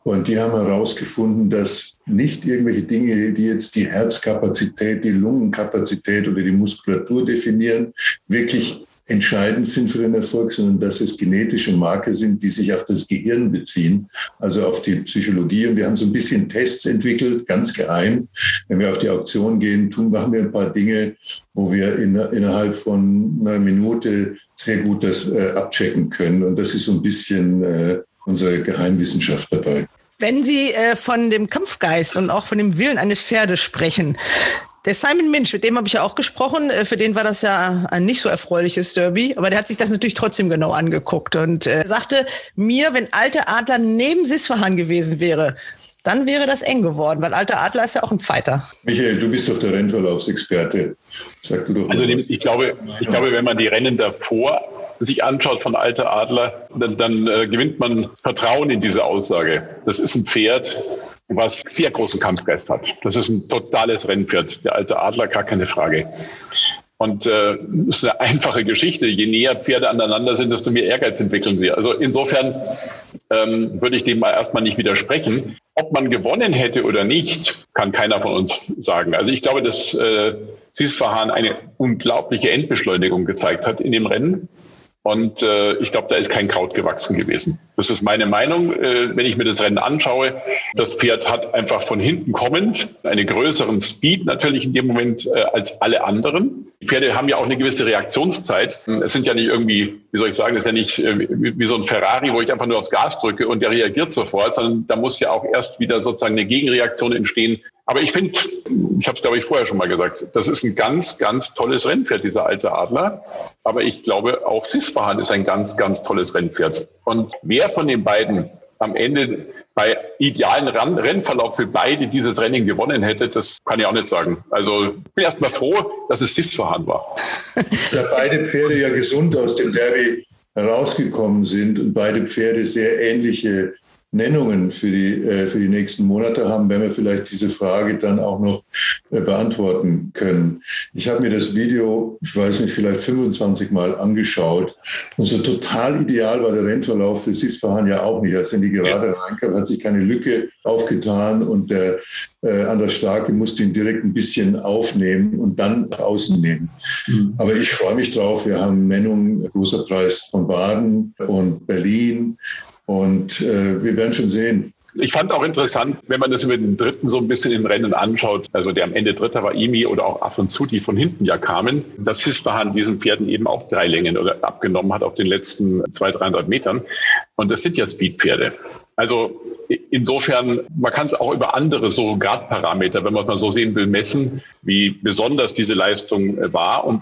Und die haben herausgefunden, dass nicht irgendwelche Dinge, die jetzt die Herzkapazität, die Lungenkapazität oder die Muskulatur definieren, wirklich entscheidend sind für den Erfolg, sondern dass es genetische Marker sind, die sich auf das Gehirn beziehen, also auf die Psychologie. Und wir haben so ein bisschen Tests entwickelt, ganz geheim. Wenn wir auf die Auktion gehen, tun, machen wir ein paar Dinge, wo wir in, innerhalb von einer Minute sehr gut das äh, abchecken können. Und das ist so ein bisschen äh, unsere Geheimwissenschaft dabei. Wenn Sie äh, von dem Kampfgeist und auch von dem Willen eines Pferdes sprechen, der Simon Minch, mit dem habe ich ja auch gesprochen. Äh, für den war das ja ein nicht so erfreuliches Derby, aber der hat sich das natürlich trotzdem genau angeguckt und äh, sagte mir, wenn Alte Adler neben Sisfahan gewesen wäre, dann wäre das eng geworden, weil Alter Adler ist ja auch ein Fighter. Michael, du bist doch der Rennverlaufsexperte. Sag du doch also mal, ich, glaube, ich glaube, wenn man die Rennen davor sich anschaut von Alter Adler, dann, dann äh, gewinnt man Vertrauen in diese Aussage. Das ist ein Pferd, was sehr großen Kampfgeist hat. Das ist ein totales Rennpferd. Der alte Adler, gar keine Frage. Und äh, das ist eine einfache Geschichte. Je näher Pferde aneinander sind, desto mehr Ehrgeiz entwickeln sie. Also insofern ähm, würde ich dem mal erstmal nicht widersprechen. Ob man gewonnen hätte oder nicht, kann keiner von uns sagen. Also ich glaube, dass äh, Sisfahan eine unglaubliche Endbeschleunigung gezeigt hat in dem Rennen. Und äh, ich glaube, da ist kein Kraut gewachsen gewesen. Das ist meine Meinung, äh, wenn ich mir das Rennen anschaue. Das Pferd hat einfach von hinten kommend einen größeren Speed natürlich in dem Moment äh, als alle anderen. Die Pferde haben ja auch eine gewisse Reaktionszeit. Es sind ja nicht irgendwie, wie soll ich sagen, es ist ja nicht äh, wie, wie so ein Ferrari, wo ich einfach nur aufs Gas drücke und der reagiert sofort, sondern da muss ja auch erst wieder sozusagen eine Gegenreaktion entstehen, aber ich finde, ich habe es glaube ich vorher schon mal gesagt, das ist ein ganz, ganz tolles Rennpferd, dieser alte Adler. Aber ich glaube, auch Sisfahan ist ein ganz, ganz tolles Rennpferd. Und wer von den beiden am Ende bei idealen Rennverlauf für beide dieses Rennen gewonnen hätte, das kann ich auch nicht sagen. Also ich bin erst mal froh, dass es Sisfahan war. Da beide Pferde ja gesund aus dem Derby herausgekommen sind und beide Pferde sehr ähnliche Nennungen für die, äh, für die nächsten Monate haben, werden wir vielleicht diese Frage dann auch noch äh, beantworten können. Ich habe mir das Video, ich weiß nicht, vielleicht 25 Mal angeschaut und so total ideal war der Rennverlauf für Sisfahan ja auch nicht. Als er in die Gerade ja. reinkam, hat sich keine Lücke aufgetan und der äh, Anders Starke musste ihn direkt ein bisschen aufnehmen und dann außen nehmen. Mhm. Aber ich freue mich drauf. Wir haben Nennungen, großer Preis von Baden und Berlin. Und äh, wir werden schon sehen. Ich fand auch interessant, wenn man das über den Dritten so ein bisschen im Rennen anschaut, also der am Ende Dritter war Imi oder auch Af und zu, die von hinten ja kamen, dass Hispahan diesen Pferden eben auch drei Längen oder abgenommen hat auf den letzten 200, 300 Metern. Und das sind ja Speedpferde. Also insofern, man kann es auch über andere Surrogatparameter, wenn man es mal so sehen will, messen, wie besonders diese Leistung war. Und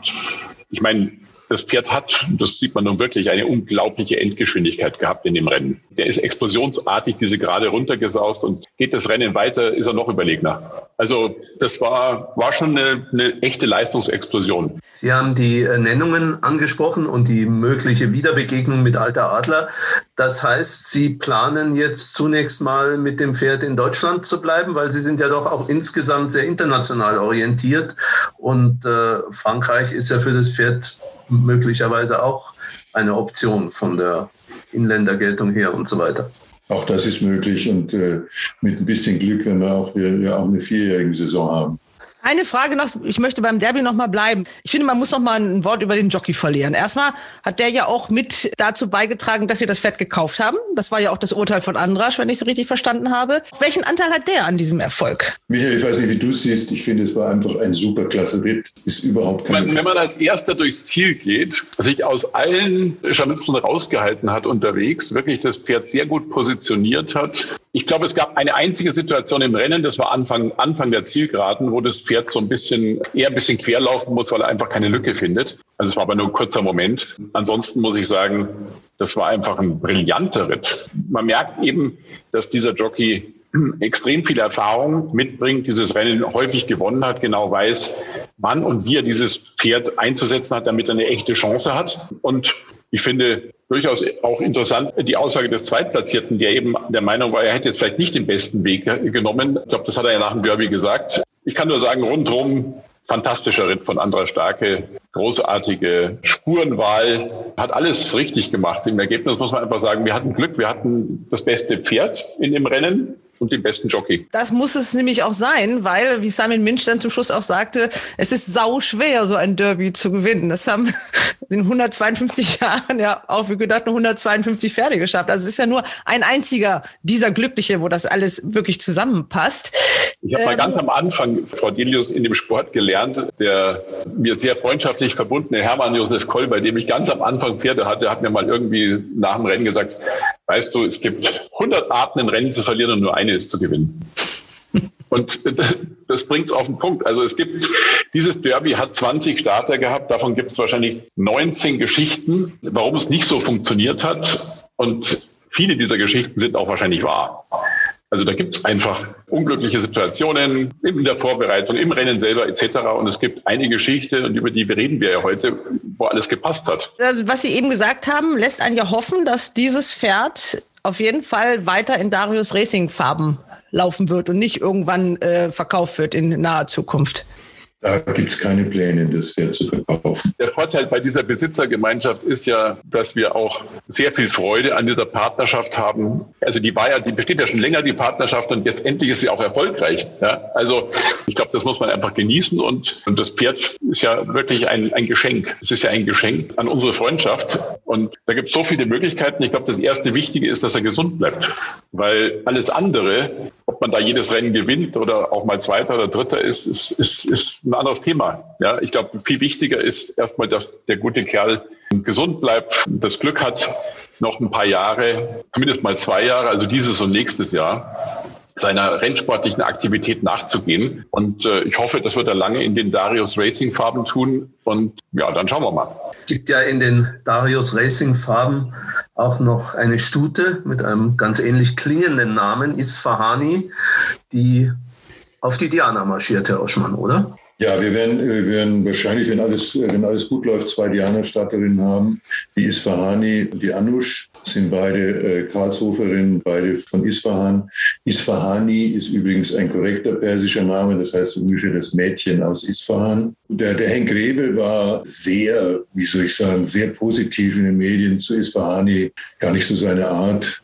ich meine, das Pferd hat, das sieht man nun wirklich, eine unglaubliche Endgeschwindigkeit gehabt in dem Rennen. Der ist explosionsartig diese gerade runtergesaust und geht das Rennen weiter, ist er noch überlegener. Also das war, war schon eine, eine echte Leistungsexplosion. Sie haben die äh, Nennungen angesprochen und die mögliche Wiederbegegnung mit Alter Adler. Das heißt, Sie planen jetzt zunächst mal mit dem Pferd in Deutschland zu bleiben, weil Sie sind ja doch auch insgesamt sehr international orientiert und äh, Frankreich ist ja für das Pferd möglicherweise auch eine Option von der Inländergeltung her und so weiter. Auch das ist möglich und äh, mit ein bisschen Glück, wenn wir auch, wir, ja auch eine vierjährige Saison haben. Eine Frage noch, ich möchte beim Derby noch mal bleiben. Ich finde, man muss noch mal ein Wort über den Jockey verlieren. Erstmal hat der ja auch mit dazu beigetragen, dass sie das Pferd gekauft haben. Das war ja auch das Urteil von Andrasch, wenn ich es richtig verstanden habe. Welchen Anteil hat der an diesem Erfolg? Michael, ich weiß nicht, wie du es siehst. Ich finde, es war einfach ein super klasse Ritt. Ist überhaupt keine wenn, wenn man als Erster durchs Ziel geht, sich aus allen Scharmützeln rausgehalten hat unterwegs, wirklich das Pferd sehr gut positioniert hat. Ich glaube, es gab eine einzige Situation im Rennen, das war Anfang, Anfang der Zielgeraden, wo das Pferd so ein bisschen, eher ein bisschen querlaufen muss, weil er einfach keine Lücke findet. Also es war aber nur ein kurzer Moment. Ansonsten muss ich sagen, das war einfach ein brillanter Ritt. Man merkt eben, dass dieser Jockey extrem viel Erfahrung mitbringt, dieses Rennen häufig gewonnen hat, genau weiß, wann und wie er dieses Pferd einzusetzen hat, damit er eine echte Chance hat. Und ich finde durchaus auch interessant die Aussage des Zweitplatzierten, der eben der Meinung war, er hätte jetzt vielleicht nicht den besten Weg genommen. Ich glaube, das hat er ja nach dem Derby gesagt. Ich kann nur sagen, rundherum fantastischer Ritt von Andra Starke, großartige Spurenwahl, hat alles richtig gemacht. Im Ergebnis muss man einfach sagen, wir hatten Glück, wir hatten das beste Pferd in dem Rennen und den besten Jockey. Das muss es nämlich auch sein, weil, wie Simon Minch dann zum Schluss auch sagte, es ist sau schwer, so ein Derby zu gewinnen. Das haben in 152 Jahren ja auch, wie gedacht, nur 152 Pferde geschafft. Also es ist ja nur ein einziger dieser Glückliche, wo das alles wirklich zusammenpasst. Ich habe ähm, mal ganz am Anfang, Frau Delius, in dem Sport gelernt, der mir sehr freundschaftlich verbundene Hermann Josef Koll, bei dem ich ganz am Anfang Pferde hatte, hat mir mal irgendwie nach dem Rennen gesagt, weißt du, es gibt 100 Arten, ein Rennen zu verlieren und nur eine ist zu gewinnen. Und das bringt es auf den Punkt. Also es gibt, dieses Derby hat 20 Starter gehabt, davon gibt es wahrscheinlich 19 Geschichten, warum es nicht so funktioniert hat. Und viele dieser Geschichten sind auch wahrscheinlich wahr. Also da gibt es einfach unglückliche Situationen in der Vorbereitung, im Rennen selber etc. Und es gibt eine Geschichte, und über die reden wir ja heute, wo alles gepasst hat. Also was Sie eben gesagt haben, lässt einen ja hoffen, dass dieses Pferd auf jeden Fall weiter in Darius Racing Farben laufen wird und nicht irgendwann äh, verkauft wird in naher Zukunft. Da gibt es keine Pläne, das Pferd zu verkaufen. Der Vorteil bei dieser Besitzergemeinschaft ist ja, dass wir auch sehr viel Freude an dieser Partnerschaft haben. Also die war ja, die besteht ja schon länger, die Partnerschaft, und jetzt endlich ist sie auch erfolgreich. Ja? Also ich glaube, das muss man einfach genießen und, und das Pferd ist ja wirklich ein, ein Geschenk. Es ist ja ein Geschenk an unsere Freundschaft. Und da gibt es so viele Möglichkeiten. Ich glaube, das erste Wichtige ist, dass er gesund bleibt. Weil alles andere, ob man da jedes Rennen gewinnt oder auch mal Zweiter oder Dritter ist, ist, ist, ist ein anderes Thema. Ja, ich glaube, viel wichtiger ist erstmal, dass der gute Kerl gesund bleibt, das Glück hat, noch ein paar Jahre, zumindest mal zwei Jahre, also dieses und nächstes Jahr, seiner rennsportlichen Aktivität nachzugehen. Und äh, ich hoffe, das wird er lange in den Darius Racing Farben tun. Und ja, dann schauen wir mal. Es gibt ja in den Darius Racing Farben auch noch eine Stute mit einem ganz ähnlich klingenden Namen, Isfahani, die auf die Diana marschiert, Herr Oschmann, oder? Ja, wir werden, wir werden wahrscheinlich, wenn alles, wenn alles gut läuft, zwei Diana-Starterinnen haben. Die Isfahani und die Anush sind beide äh, Karlshoferinnen, beide von Isfahan. Isfahani ist übrigens ein korrekter persischer Name, das heißt ungefähr das Mädchen aus Isfahan. Der, der Henk Rebe war sehr, wie soll ich sagen, sehr positiv in den Medien zu Isfahani, gar nicht so seine Art.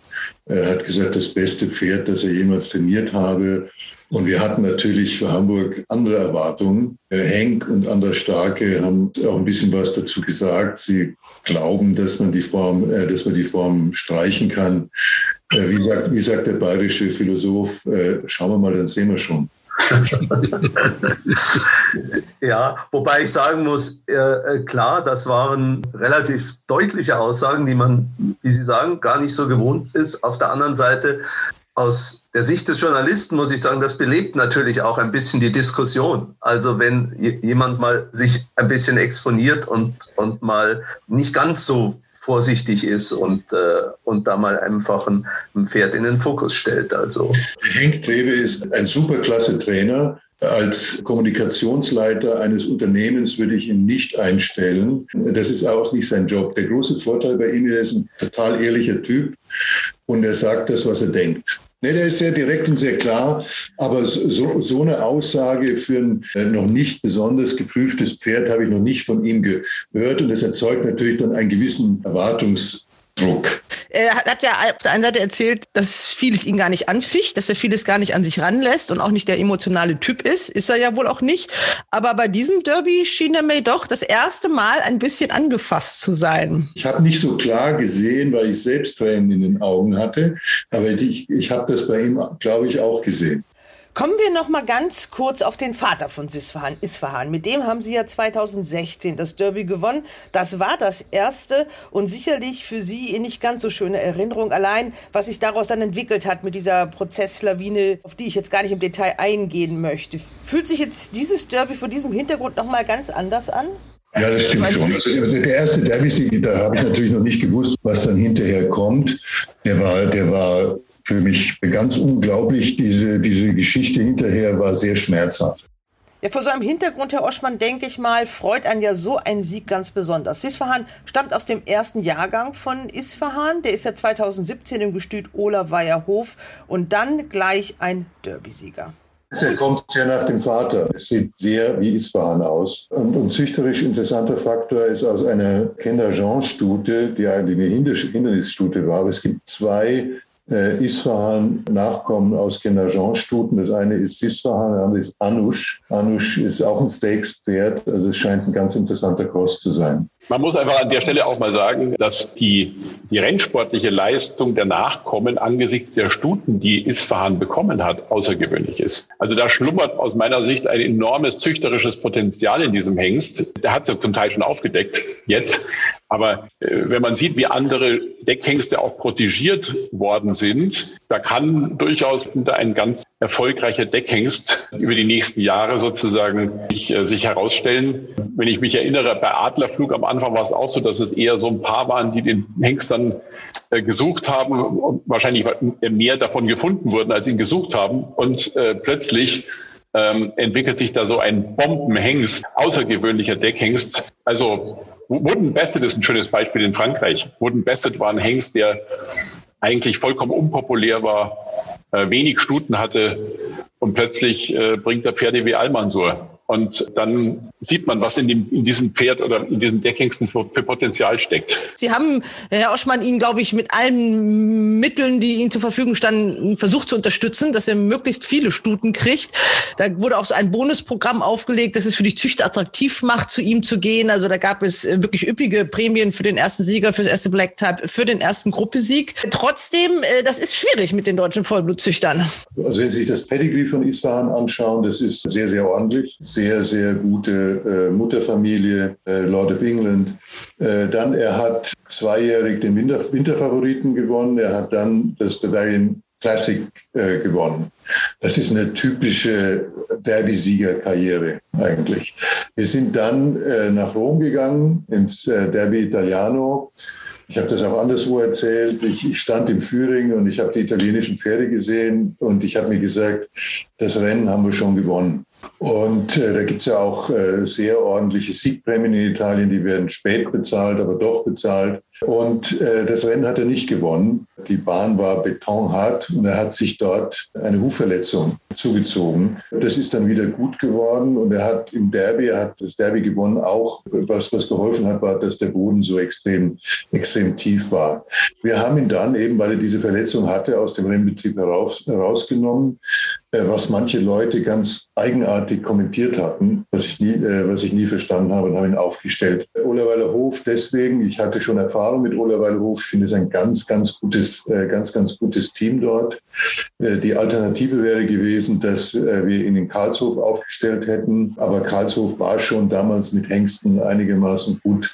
Er hat gesagt, das beste Pferd, das er jemals trainiert habe. Und wir hatten natürlich für Hamburg andere Erwartungen. Henk und Andra Starke haben auch ein bisschen was dazu gesagt. Sie glauben, dass man die Form, äh, dass man die Form streichen kann. Äh, wie, sagt, wie sagt der bayerische Philosoph, äh, schauen wir mal, dann sehen wir schon. ja, wobei ich sagen muss, äh, klar, das waren relativ deutliche Aussagen, die man, wie Sie sagen, gar nicht so gewohnt ist. Auf der anderen Seite, aus der Sicht des Journalisten muss ich sagen, das belebt natürlich auch ein bisschen die Diskussion. Also wenn jemand mal sich ein bisschen exponiert und, und mal nicht ganz so vorsichtig ist und, äh, und da mal einfach ein, ein, Pferd in den Fokus stellt. Also. Henk Trewe ist ein superklasse Trainer. Als Kommunikationsleiter eines Unternehmens würde ich ihn nicht einstellen. Das ist auch nicht sein Job. Der große Vorteil bei ihm ist, er ist ein total ehrlicher Typ und er sagt das, was er denkt. Nee, der ist sehr direkt und sehr klar, aber so, so eine Aussage für ein äh, noch nicht besonders geprüftes Pferd habe ich noch nicht von ihm gehört und das erzeugt natürlich dann einen gewissen Erwartungs Druck. Er hat ja auf der einen Seite erzählt, dass vieles ihn gar nicht anficht, dass er vieles gar nicht an sich ranlässt und auch nicht der emotionale Typ ist. Ist er ja wohl auch nicht. Aber bei diesem Derby schien er mir doch das erste Mal ein bisschen angefasst zu sein. Ich habe nicht so klar gesehen, weil ich selbst Tränen in den Augen hatte. Aber ich, ich habe das bei ihm, glaube ich, auch gesehen. Kommen wir noch mal ganz kurz auf den Vater von Isfahan, Isfahan. Mit dem haben Sie ja 2016 das Derby gewonnen. Das war das erste und sicherlich für Sie nicht ganz so schöne Erinnerung. Allein, was sich daraus dann entwickelt hat mit dieser Prozesslawine, auf die ich jetzt gar nicht im Detail eingehen möchte. Fühlt sich jetzt dieses Derby vor diesem Hintergrund noch mal ganz anders an? Ja, das stimmt schon. Also der erste Derby-Sieg, da habe ich natürlich noch nicht gewusst, was dann hinterher kommt. Der war, der war für mich ganz unglaublich. Diese, diese Geschichte hinterher war sehr schmerzhaft. Ja, vor so einem Hintergrund, Herr Oschmann, denke ich mal, freut einen ja so ein Sieg ganz besonders. Isfahan stammt aus dem ersten Jahrgang von Isfahan. Der ist ja 2017 im Gestüt Olerweier Hof und dann gleich ein Derbysieger. Er kommt sehr nach dem Vater. Es sieht sehr wie Isfahan aus. Und ein züchterisch interessanter Faktor ist aus einer Kinder-Jean-Stute, die eine Hindernisstute war. Aber es gibt zwei äh, Isfahan Nachkommen aus Kenajan-Stuten. Das eine ist Isfahan, das andere ist Anush. Anush ist auch ein Stakes-Pferd, also es scheint ein ganz interessanter Cross zu sein. Man muss einfach an der Stelle auch mal sagen, dass die, die rennsportliche Leistung der Nachkommen angesichts der Stuten, die Isfahan bekommen hat, außergewöhnlich ist. Also da schlummert aus meiner Sicht ein enormes züchterisches Potenzial in diesem Hengst. Der hat es zum Teil schon aufgedeckt jetzt. Aber äh, wenn man sieht, wie andere Deckhengste auch protegiert worden sind, da kann durchaus ein ganz erfolgreicher Deckhengst über die nächsten Jahre sozusagen sich, äh, sich herausstellen. Wenn ich mich erinnere, bei Adlerflug am Anfang war es auch so, dass es eher so ein paar waren, die den Hengst dann äh, gesucht haben und wahrscheinlich mehr davon gefunden wurden, als ihn gesucht haben. Und äh, plötzlich ähm, entwickelt sich da so ein Bombenhengst, außergewöhnlicher Deckhengst. Also Wooden Bassett ist ein schönes Beispiel in Frankreich. Wooden Bassett war ein Hengst, der eigentlich vollkommen unpopulär war, äh, wenig Stuten hatte und plötzlich äh, bringt er Pferde wie Almansur. Und dann sieht man, was in, dem, in diesem Pferd oder in diesen Deckhengsten für, für, Potenzial steckt. Sie haben, Herr Oschmann, ihn, glaube ich, mit allen Mitteln, die Ihnen zur Verfügung standen, versucht zu unterstützen, dass er möglichst viele Stuten kriegt. Da wurde auch so ein Bonusprogramm aufgelegt, das es für die Züchter attraktiv macht, zu ihm zu gehen. Also da gab es äh, wirklich üppige Prämien für den ersten Sieger, für das erste Black Type, für den ersten Gruppesieg. Trotzdem, äh, das ist schwierig mit den deutschen Vollblutzüchtern. Also wenn Sie sich das Pedigree von Isfahan anschauen, das ist sehr, sehr ordentlich sehr, sehr gute äh, Mutterfamilie, äh, Lord of England. Äh, dann, er hat zweijährig den Winter, Winterfavoriten gewonnen. Er hat dann das Bavarian Classic äh, gewonnen. Das ist eine typische Derby-Sieger-Karriere eigentlich. Wir sind dann äh, nach Rom gegangen, ins äh, Derby Italiano. Ich habe das auch anderswo erzählt. Ich, ich stand im Führing und ich habe die italienischen Pferde gesehen und ich habe mir gesagt, das Rennen haben wir schon gewonnen. Und äh, da gibt es ja auch äh, sehr ordentliche Siegprämien in Italien, die werden spät bezahlt, aber doch bezahlt. Und äh, das Rennen hat er nicht gewonnen. Die Bahn war betonhart und er hat sich dort eine Hufverletzung zugezogen. Das ist dann wieder gut geworden und er hat im Derby, er hat das Derby gewonnen, auch was, was geholfen hat, war, dass der Boden so extrem, extrem tief war. Wir haben ihn dann eben, weil er diese Verletzung hatte, aus dem Rennbetrieb heraus, herausgenommen. äh, was manche Leute ganz eigenartig kommentiert hatten, was ich nie, äh, was ich nie verstanden habe und habe ihn aufgestellt. Olerweiler Hof deswegen, ich hatte schon Erfahrung mit Olerweiler Hof, ich finde es ein ganz, ganz gutes, äh, ganz, ganz gutes Team dort. Äh, die Alternative wäre gewesen, dass äh, wir ihn in Karlshof aufgestellt hätten, aber Karlshof war schon damals mit Hengsten einigermaßen gut,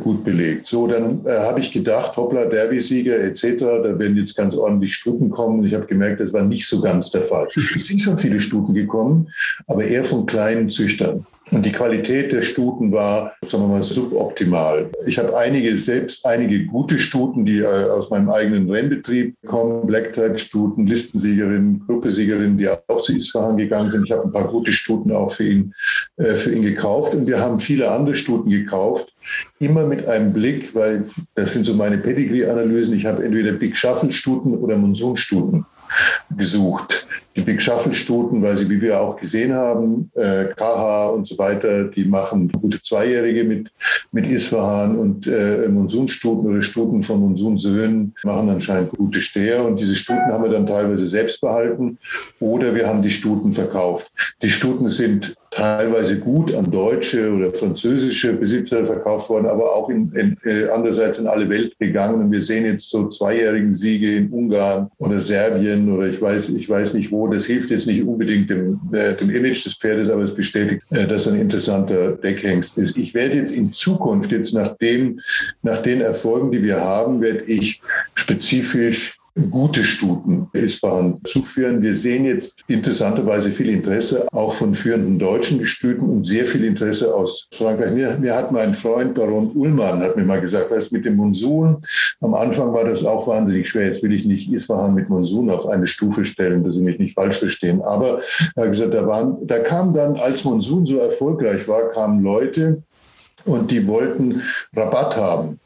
gut belegt. So, dann habe ich gedacht, hoppla, Derby-Sieger etc., da werden jetzt ganz ordentlich Stuten kommen. Ich habe gemerkt, das war nicht so ganz der Fall. Es sind schon viele Stuten gekommen, aber eher von kleinen Züchtern. Und die Qualität der Stuten war, sagen wir mal, suboptimal. Ich habe einige, selbst einige gute Stuten, die äh, aus meinem eigenen Rennbetrieb kommen, Black-Type-Stuten, Listensiegerin, Gruppesiegerin, die auch zu Isfahan gegangen sind. Ich habe ein paar gute Stuten auch für ihn, äh, für ihn gekauft. Und wir haben viele andere Stuten gekauft, immer mit einem Blick, weil das sind so meine Pedigree-Analysen. Ich habe entweder Big Shuffle-Stuten oder Monsunstuten gesucht. Die Big Shuffle-Stuten, weil sie, wie wir auch gesehen haben, äh, KH und so weiter, die machen gute Zweijährige mit, mit Isfahan und äh, Monsunstuten oder Stuten von Monsunsöhnen machen anscheinend gute Steher. Und diese Stuten haben wir dann teilweise selbst behalten oder wir haben die Stuten verkauft. Die Stuten sind teilweise gut an deutsche oder französische Besitzer verkauft worden, aber auch in, in, äh, andererseits in alle Welt gegangen. Und wir sehen jetzt so zweijährigen Siege in Ungarn oder Serbien oder ich weiß, ich weiß nicht wo. Das hilft jetzt nicht unbedingt dem, äh, dem Image des Pferdes, aber es bestätigt, äh, dass ein interessanter Deckhengst ist. Ich werde jetzt in Zukunft, jetzt nach, dem, nach den Erfolgen, die wir haben, werde ich spezifisch gute Stuten Isfahan zuführen. Wir sehen jetzt interessanterweise viel Interesse auch von führenden deutschen Gestüten und sehr viel Interesse aus Frankreich. Mir, mir hat mein Freund Baron Ullmann hat mir mal gesagt, weißt, mit dem Monsun, am Anfang war das auch wahnsinnig schwer. Jetzt will ich nicht Isfahan mit Monsun auf eine Stufe stellen, dass Sie mich nicht falsch verstehen. Aber er hat gesagt, da, waren, da kam dann, als Monsun so erfolgreich war, kamen Leute und die wollten Rabatt haben.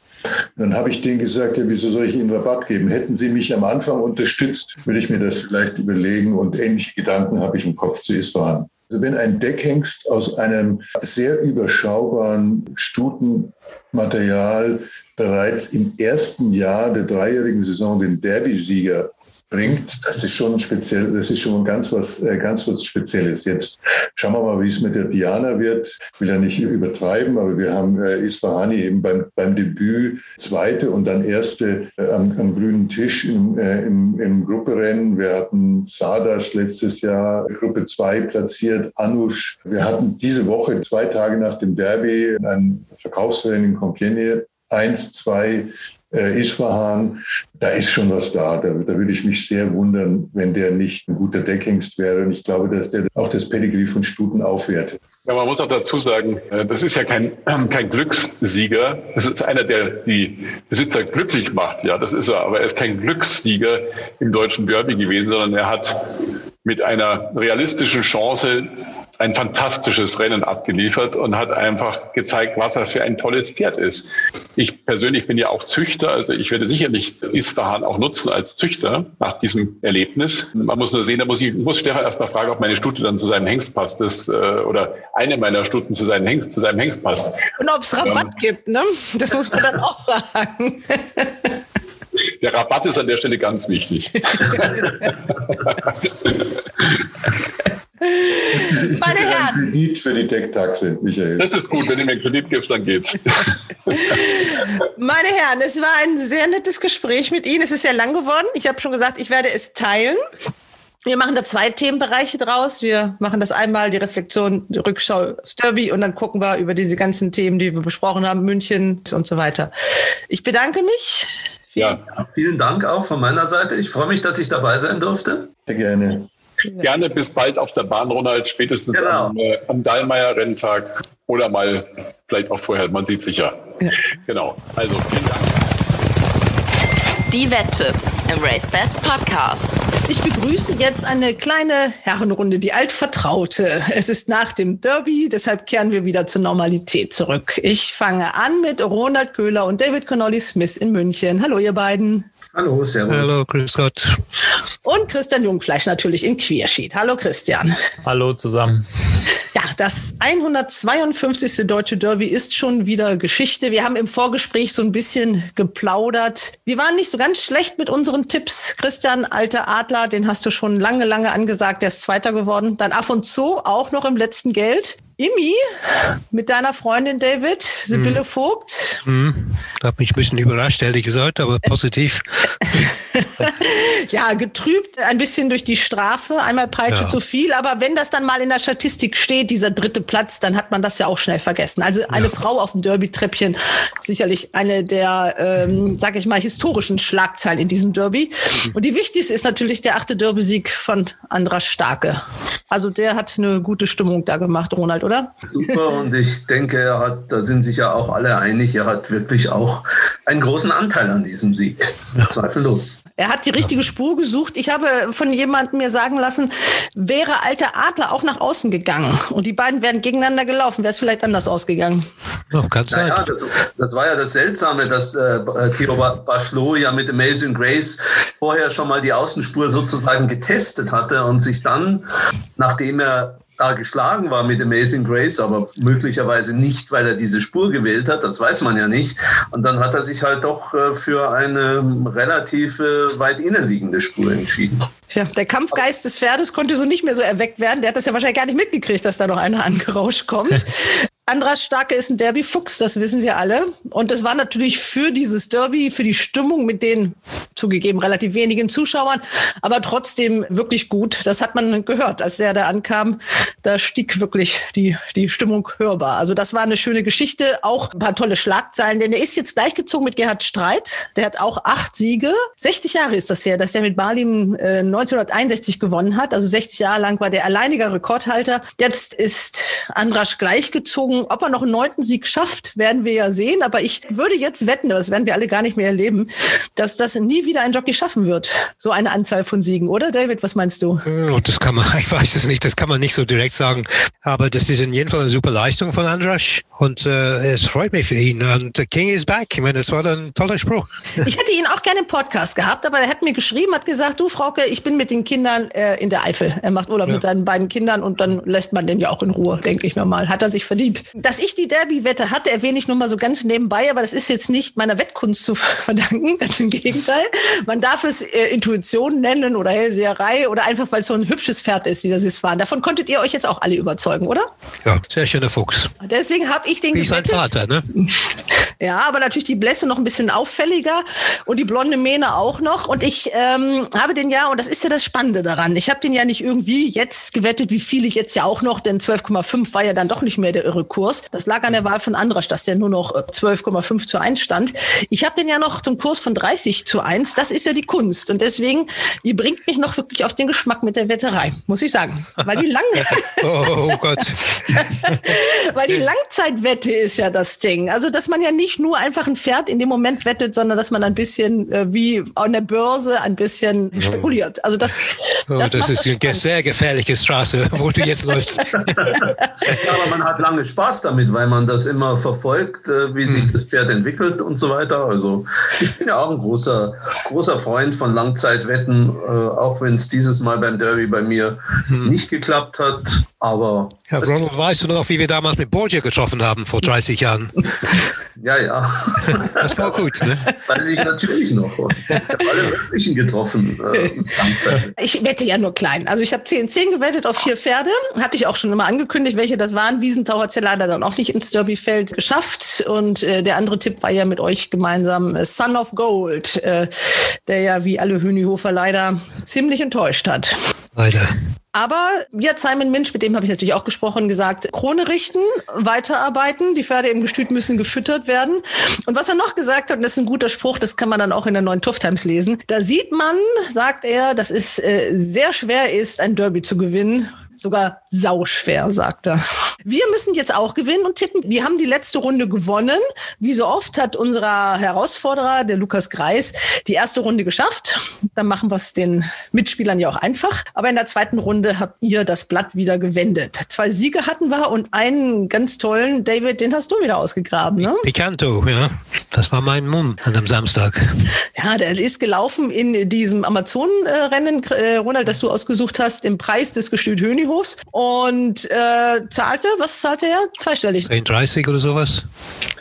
Dann habe ich denen gesagt, ja, wieso soll ich Ihnen Rabatt geben? Hätten Sie mich am Anfang unterstützt, würde ich mir das vielleicht überlegen und ähnliche Gedanken habe ich im Kopf zu Isfahan. Also wenn ein Deckhengst aus einem sehr überschaubaren Stutenmaterial bereits im ersten Jahr der dreijährigen Saison den Derby-Sieger bringt, das ist schon speziell, das ist schon ganz was, äh, ganz was Spezielles. Jetzt schauen wir mal, wie es mit der Diana wird. Ich will ja nicht übertreiben, aber wir haben äh, Isfahani eben beim, beim Debüt zweite und dann erste äh, am, am, grünen Tisch im, im, im Grupperennen. Wir hatten Sadas letztes Jahr Gruppe 2 platziert, Anush. Wir hatten diese Woche, zwei Tage nach dem Derby, ein Verkaufsrennen in Compiègne eins, zwei äh, Isfahan, da ist schon was da. da. Da würde ich mich sehr wundern, wenn der nicht ein guter Deckhengst wäre. Und ich glaube, dass der auch das Pedigree von Stuten aufwertet. Ja, man muss auch dazu sagen, äh, das ist ja kein, kein Glückssieger. Das ist einer, der die Besitzer glücklich macht. Ja, das ist er. Aber er ist kein Glückssieger im deutschen Derby gewesen, sondern er hat mit einer realistischen Chance ein fantastisches Rennen abgeliefert und hat einfach gezeigt, was er für ein tolles Pferd ist. Ich persönlich bin ja auch Züchter, also ich werde sicherlich Isfahan auch nutzen als Züchter nach diesem Erlebnis. Man muss nur sehen, da muss ich muss Stefan erstmal fragen, ob meine Stute dann zu seinem Hengst passt, das, äh, oder eine meiner Stuten zu seinem Hengst, zu seinem Hengst passt. Und ob es Rabatt ähm, gibt, ne? Das muss man dann auch fragen. Der Rabatt ist an der Stelle ganz wichtig. Meine Herren. Kredit für die Decktaxe, Michael. Das ist gut, wenn du mir einen Kredit gibst, dann geht's. Meine Herren, es war ein sehr nettes Gespräch mit Ihnen. Es ist sehr lang geworden. Ich habe schon gesagt, ich werde es teilen. Wir machen da zwei Themenbereiche draus. Wir machen das einmal die Reflexion, die Rückschau Derby und dann gucken wir über diese ganzen Themen, die wir besprochen haben, München und so weiter. Ich bedanke mich. Vielen, ja. vielen Dank auch von meiner Seite. Ich freue mich, dass ich dabei sein durfte. Sehr gerne. Gerne bis bald auf der Bahn, Ronald, spätestens genau. am, äh, am Dallmayr-Renntag oder mal vielleicht auch vorher, man sieht sich ja. ja. Genau, also vielen Dank. Die Wetttipps im RaceBets Podcast. Ich begrüße jetzt eine kleine Herrenrunde, die altvertraute. Es ist nach dem Derby, deshalb kehren wir wieder zur Normalität zurück. Ich fange an mit Ronald Köhler und David Connolly Smith in München. Hallo, ihr beiden. Hallo, servus. Hallo, grüß Gott. Und Christian Jungfleisch natürlich in Queersheet. Hallo Christian. Hallo zusammen. Ja, das 152. Deutsche Derby ist schon wieder Geschichte. Wir haben im Vorgespräch so ein bisschen geplaudert. Wir waren nicht so ganz schlecht mit unseren Tipps. Christian, alter Adler, den hast du schon lange, lange angesagt. Der ist Zweiter geworden. Dann Af und Zoo auch noch im letzten Geld. Imi mit deiner Freundin David, Sibylle Vogt. Hm. Hat mich ein bisschen überrascht, ehrlich gesagt, aber positiv. ja, getrübt ein bisschen durch die Strafe. Einmal Peitsche Ja. zu viel. Aber wenn das dann mal in der Statistik steht, dieser dritte Platz, dann hat man das ja auch schnell vergessen. Also eine Frau auf dem Derby-Treppchen, sicherlich eine der, ähm, sag ich mal, historischen Schlagzeilen in diesem Derby. Und die wichtigste ist natürlich der achte Derby-Sieg von Andras Starke. Also der hat eine gute Stimmung da gemacht, Ronald, oder? Super und ich denke, er hat, da sind sich ja auch alle einig, er hat wirklich auch einen großen Anteil an diesem Sieg. Zweifellos. Er hat die richtige Spur gesucht. Ich habe von jemandem mir sagen lassen, wäre alter Adler auch nach außen gegangen und die beiden wären gegeneinander gelaufen, wäre es vielleicht anders ausgegangen. Oh, kann sein. Naja, das, das war ja das Seltsame, dass äh, Theo Ba- Bachelot ja mit Amazing Grace vorher schon mal die Außenspur sozusagen getestet hatte und sich dann, nachdem er da geschlagen war mit Amazing Grace, aber möglicherweise nicht, weil er diese Spur gewählt hat, das weiß man ja nicht. Und dann hat er sich halt doch äh, für eine relativ äh, weit innenliegende Spur entschieden. Ja, der Kampfgeist des Pferdes konnte so nicht mehr so erweckt werden. Der hat das ja wahrscheinlich gar nicht mitgekriegt, dass da noch einer angerauscht kommt. Andras Starke ist ein Derby-Fuchs, das wissen wir alle. Und das war natürlich für dieses Derby, für die Stimmung mit den zugegeben relativ wenigen Zuschauern, aber trotzdem wirklich gut. Das hat man gehört, als der da ankam. Da stieg wirklich die, die Stimmung hörbar. Also das war eine schöne Geschichte. Auch ein paar tolle Schlagzeilen, denn er ist jetzt gleichgezogen mit Gerhard Streit. Der hat auch acht Siege. 60 Jahre ist das her, dass der mit Barlim äh, 1961 gewonnen hat. Also 60 Jahre lang war der alleiniger Rekordhalter. Jetzt ist Andrasch gleichgezogen. Ob er noch einen neunten Sieg schafft, werden wir ja sehen. Aber ich würde jetzt wetten, das werden wir alle gar nicht mehr erleben, dass das nie wieder ein Jockey schaffen wird. So eine Anzahl von Siegen, oder David? Was meinst du? Oh, das kann man, ich weiß es nicht, das kann man nicht so direkt sagen. Aber das ist in jedem Fall eine super Leistung von Andras. Und äh, es freut mich für ihn. Und the King is back. Ich meine, das war dann ein toller Spruch. Ich hätte ihn auch gerne im Podcast gehabt, aber er hat mir geschrieben, hat gesagt, du Frauke, ich bin mit den Kindern äh, in der Eifel. Er macht Urlaub Ja. mit seinen beiden Kindern und dann lässt man den ja auch in Ruhe, denke ich mir mal. Hat er sich verdient. Dass ich die Derby-Wette hatte, erwähne ich nur mal so ganz nebenbei, aber das ist jetzt nicht meiner Wettkunst zu verdanken, ganz im Gegenteil. Man darf es äh, Intuition nennen oder Hellseherei oder einfach, weil es so ein hübsches Pferd ist, dieser Sisfahren. Davon konntet ihr euch jetzt auch alle überzeugen, oder? Ja, sehr schöner Fuchs. Deswegen habe ich den Wie sein gewettet. Vater, ne? Ja, aber natürlich die Blässe noch ein bisschen auffälliger und die blonde Mähne auch noch. Und ich ähm, habe den ja, und das ist ja das Spannende daran, ich habe den ja nicht irgendwie jetzt gewettet, wie viele jetzt ja auch noch, denn 12,5 war ja dann doch nicht mehr der irre Kurs. Das lag an der Wahl von Andrasch, dass der nur noch äh, 12,5 zu 1 stand. Ich habe den ja noch zum Kurs von 30 zu 1. Das ist ja die Kunst. Und deswegen, ihr bringt mich noch wirklich auf den Geschmack mit der Wetterei, muss ich sagen. Weil die lang Oh, oh Gott. Weil die Langzeitwette ist ja das Ding. Also, dass man ja nicht nur einfach ein Pferd in dem Moment wettet, sondern dass man ein bisschen äh, wie an der Börse ein bisschen spekuliert. Also das, Oh, das, das, ist eine ge- spannend. sehr gefährliche Straße, wo du jetzt läufst. Ja, aber man hat lange Spaß damit, weil man das immer verfolgt, äh, wie sich das Pferd entwickelt und so weiter. Also ich bin ja auch ein großer, großer Freund von Langzeitwetten, äh, auch wenn es dieses Mal beim Derby bei mir nicht geklappt hat. Aber Ja, es- Ronald, weißt du noch, wie wir damals mit Borgia getroffen haben vor 30 Jahren? ja, ja, Das war gut, ne? weiß ich natürlich noch. Ich habe alle möglichen getroffen. Äh. Ich wette ja nur klein. Also ich habe 10-10 gewettet auf vier Pferde. Hatte ich auch schon immer angekündigt, welche das waren. Wiesentau hat ja leider dann auch nicht ins Derbyfeld geschafft. Und äh, der andere Tipp war ja mit euch gemeinsam äh, Son of Gold, äh, der ja wie alle Hünihofer leider ziemlich enttäuscht hat. Leider. Aber hat Simon Minch, mit dem habe ich natürlich auch gesprochen, gesagt, Krone richten, weiterarbeiten, die Pferde im Gestüt müssen gefüttert werden. Und was er noch gesagt hat, und das ist ein guter Spruch, das kann man dann auch in der neuen Tough Times lesen, da sieht man, sagt er, dass es äh, sehr schwer ist, ein Derby zu gewinnen, sogar sauschwer, sagt er. Wir müssen jetzt auch gewinnen und tippen. Wir haben die letzte Runde gewonnen. Wie so oft hat unser Herausforderer, der Lukas Greis, die erste Runde geschafft. Dann machen wir es den Mitspielern ja auch einfach. Aber in der zweiten Runde habt ihr das Blatt wieder gewendet. Zwei Siege hatten wir und einen ganz tollen, David, den hast du wieder ausgegraben, ne? Picanto, ja. Das war mein Mumm an dem Samstag. Ja, der ist gelaufen in diesem Amazonenrennen, äh, Ronald, das du ausgesucht hast, im Preis des Gestüt Hönihofs und äh, zahlte, was zahlte er? Zweistellig. 10,30 oder sowas?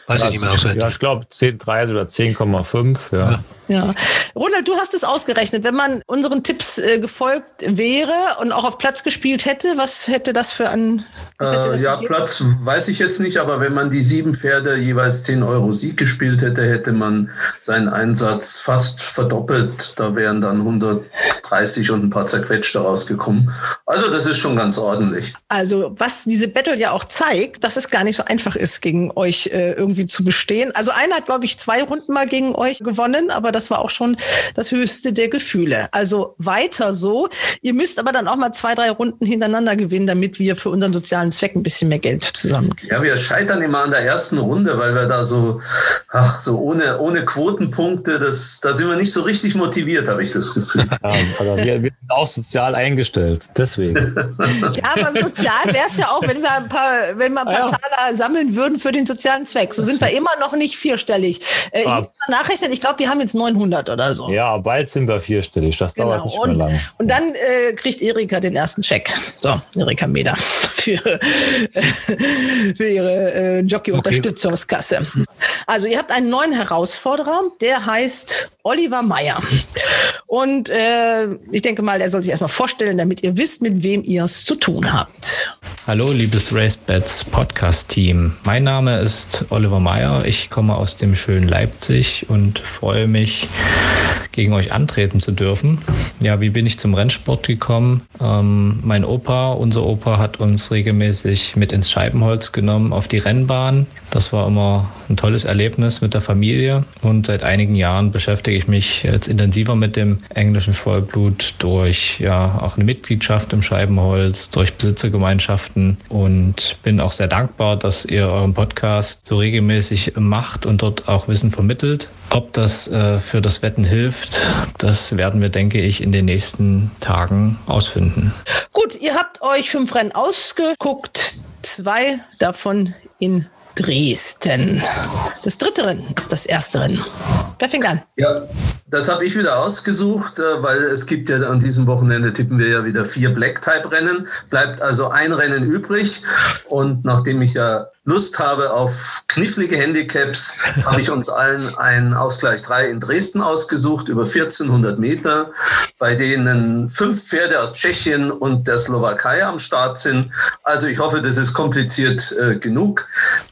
Weiß ich nicht mehr auswendig. Ja, ich glaube 10,30 oder 10,5. Ja. Ja. Ja. Ronald, du hast es ausgerechnet. Wenn man unseren Tipps äh, gefolgt wäre und auch auf Platz gespielt hätte, was hätte das für ein. Was hätte Äh, das ja, gegeben? Platz weiß ich jetzt nicht, aber wenn man die sieben Pferde jeweils 10 Euro Sieg gespielt hätte, hätte man seinen Einsatz fast verdoppelt. Da wären dann 130 und ein paar zerquetschte rausgekommen. Also das ist schon ganz ordentlich. Also, was diese Battle ja auch zeigt, dass es gar nicht so einfach ist, gegen euch äh, irgendwie zu bestehen. Also, einer hat, glaube ich, zwei Runden mal gegen euch gewonnen, aber das war auch schon das höchste der Gefühle. Also weiter so. Ihr müsst aber dann auch mal zwei, drei Runden hintereinander gewinnen, damit wir für unseren sozialen Zweck ein bisschen mehr Geld zusammenkriegen. Ja, wir scheitern immer an der ersten Runde, weil wir da so, ach, so ohne, ohne Quotenpunkte, das, da sind wir nicht so richtig motiviert, habe ich das Gefühl. Ja, aber wir, wir sind auch sozial eingestellt. Deswegen. Ja, aber sozial wäre es ja auch, wenn wir ein paar, wenn wir ein paar Ah, ja. Taler sammeln würden für den sozialen Zweck. So sind wir immer noch nicht vierstellig. Äh, ich Ah. muss mal nachrechnen, ich glaube, wir haben jetzt 900 oder so. Ja, bald sind wir vierstellig. Das dauert Genau. nicht mehr Und, lang. und dann äh, kriegt Erika den ersten Check. So, Erika Meder für, für ihre äh, Jockey-Unterstützungskasse. Also, ihr habt einen neuen Herausforderer, der heißt Oliver Meyer. Und äh, ich denke mal, er soll sich erstmal vorstellen, damit ihr wisst, mit wem ihr es zu tun habt. Hallo, liebes RaceBets Podcast-Team. Mein Name ist Oliver Meyer. Ich komme aus dem schönen Leipzig und freue mich, gegen euch antreten zu dürfen. Ja, wie bin ich zum Rennsport gekommen? Ähm, mein Opa, unser Opa, hat uns regelmäßig mit ins Scheibenholz genommen auf die Rennbahn. Das war immer ein tolles Erlebnis mit der Familie und seit einigen Jahren beschäftige ich mich jetzt intensiver mit dem englischen Vollblut durch ja auch eine Mitgliedschaft im Scheibenholz, durch Besitzergemeinschaften und bin auch sehr dankbar, dass ihr euren Podcast so regelmäßig macht und dort auch Wissen vermittelt. Ob das äh, für das Wetten hilft, das werden wir, denke ich, in den nächsten Tagen ausfinden. Gut, ihr habt euch fünf Rennen ausgeguckt, zwei davon in Dresden. Das dritte Rennen ist das erste Rennen. Wer fängt an? Ja, das habe ich wieder ausgesucht, äh, weil es gibt ja an diesem Wochenende tippen wir ja wieder vier Black-Type-Rennen. Bleibt also ein Rennen übrig. Und nachdem ich ja Lust habe auf knifflige Handicaps, habe ich uns allen einen Ausgleich 3 in Dresden ausgesucht, über 1400 Meter, bei denen fünf Pferde aus Tschechien und der Slowakei am Start sind. Also ich hoffe, das ist kompliziert äh, genug.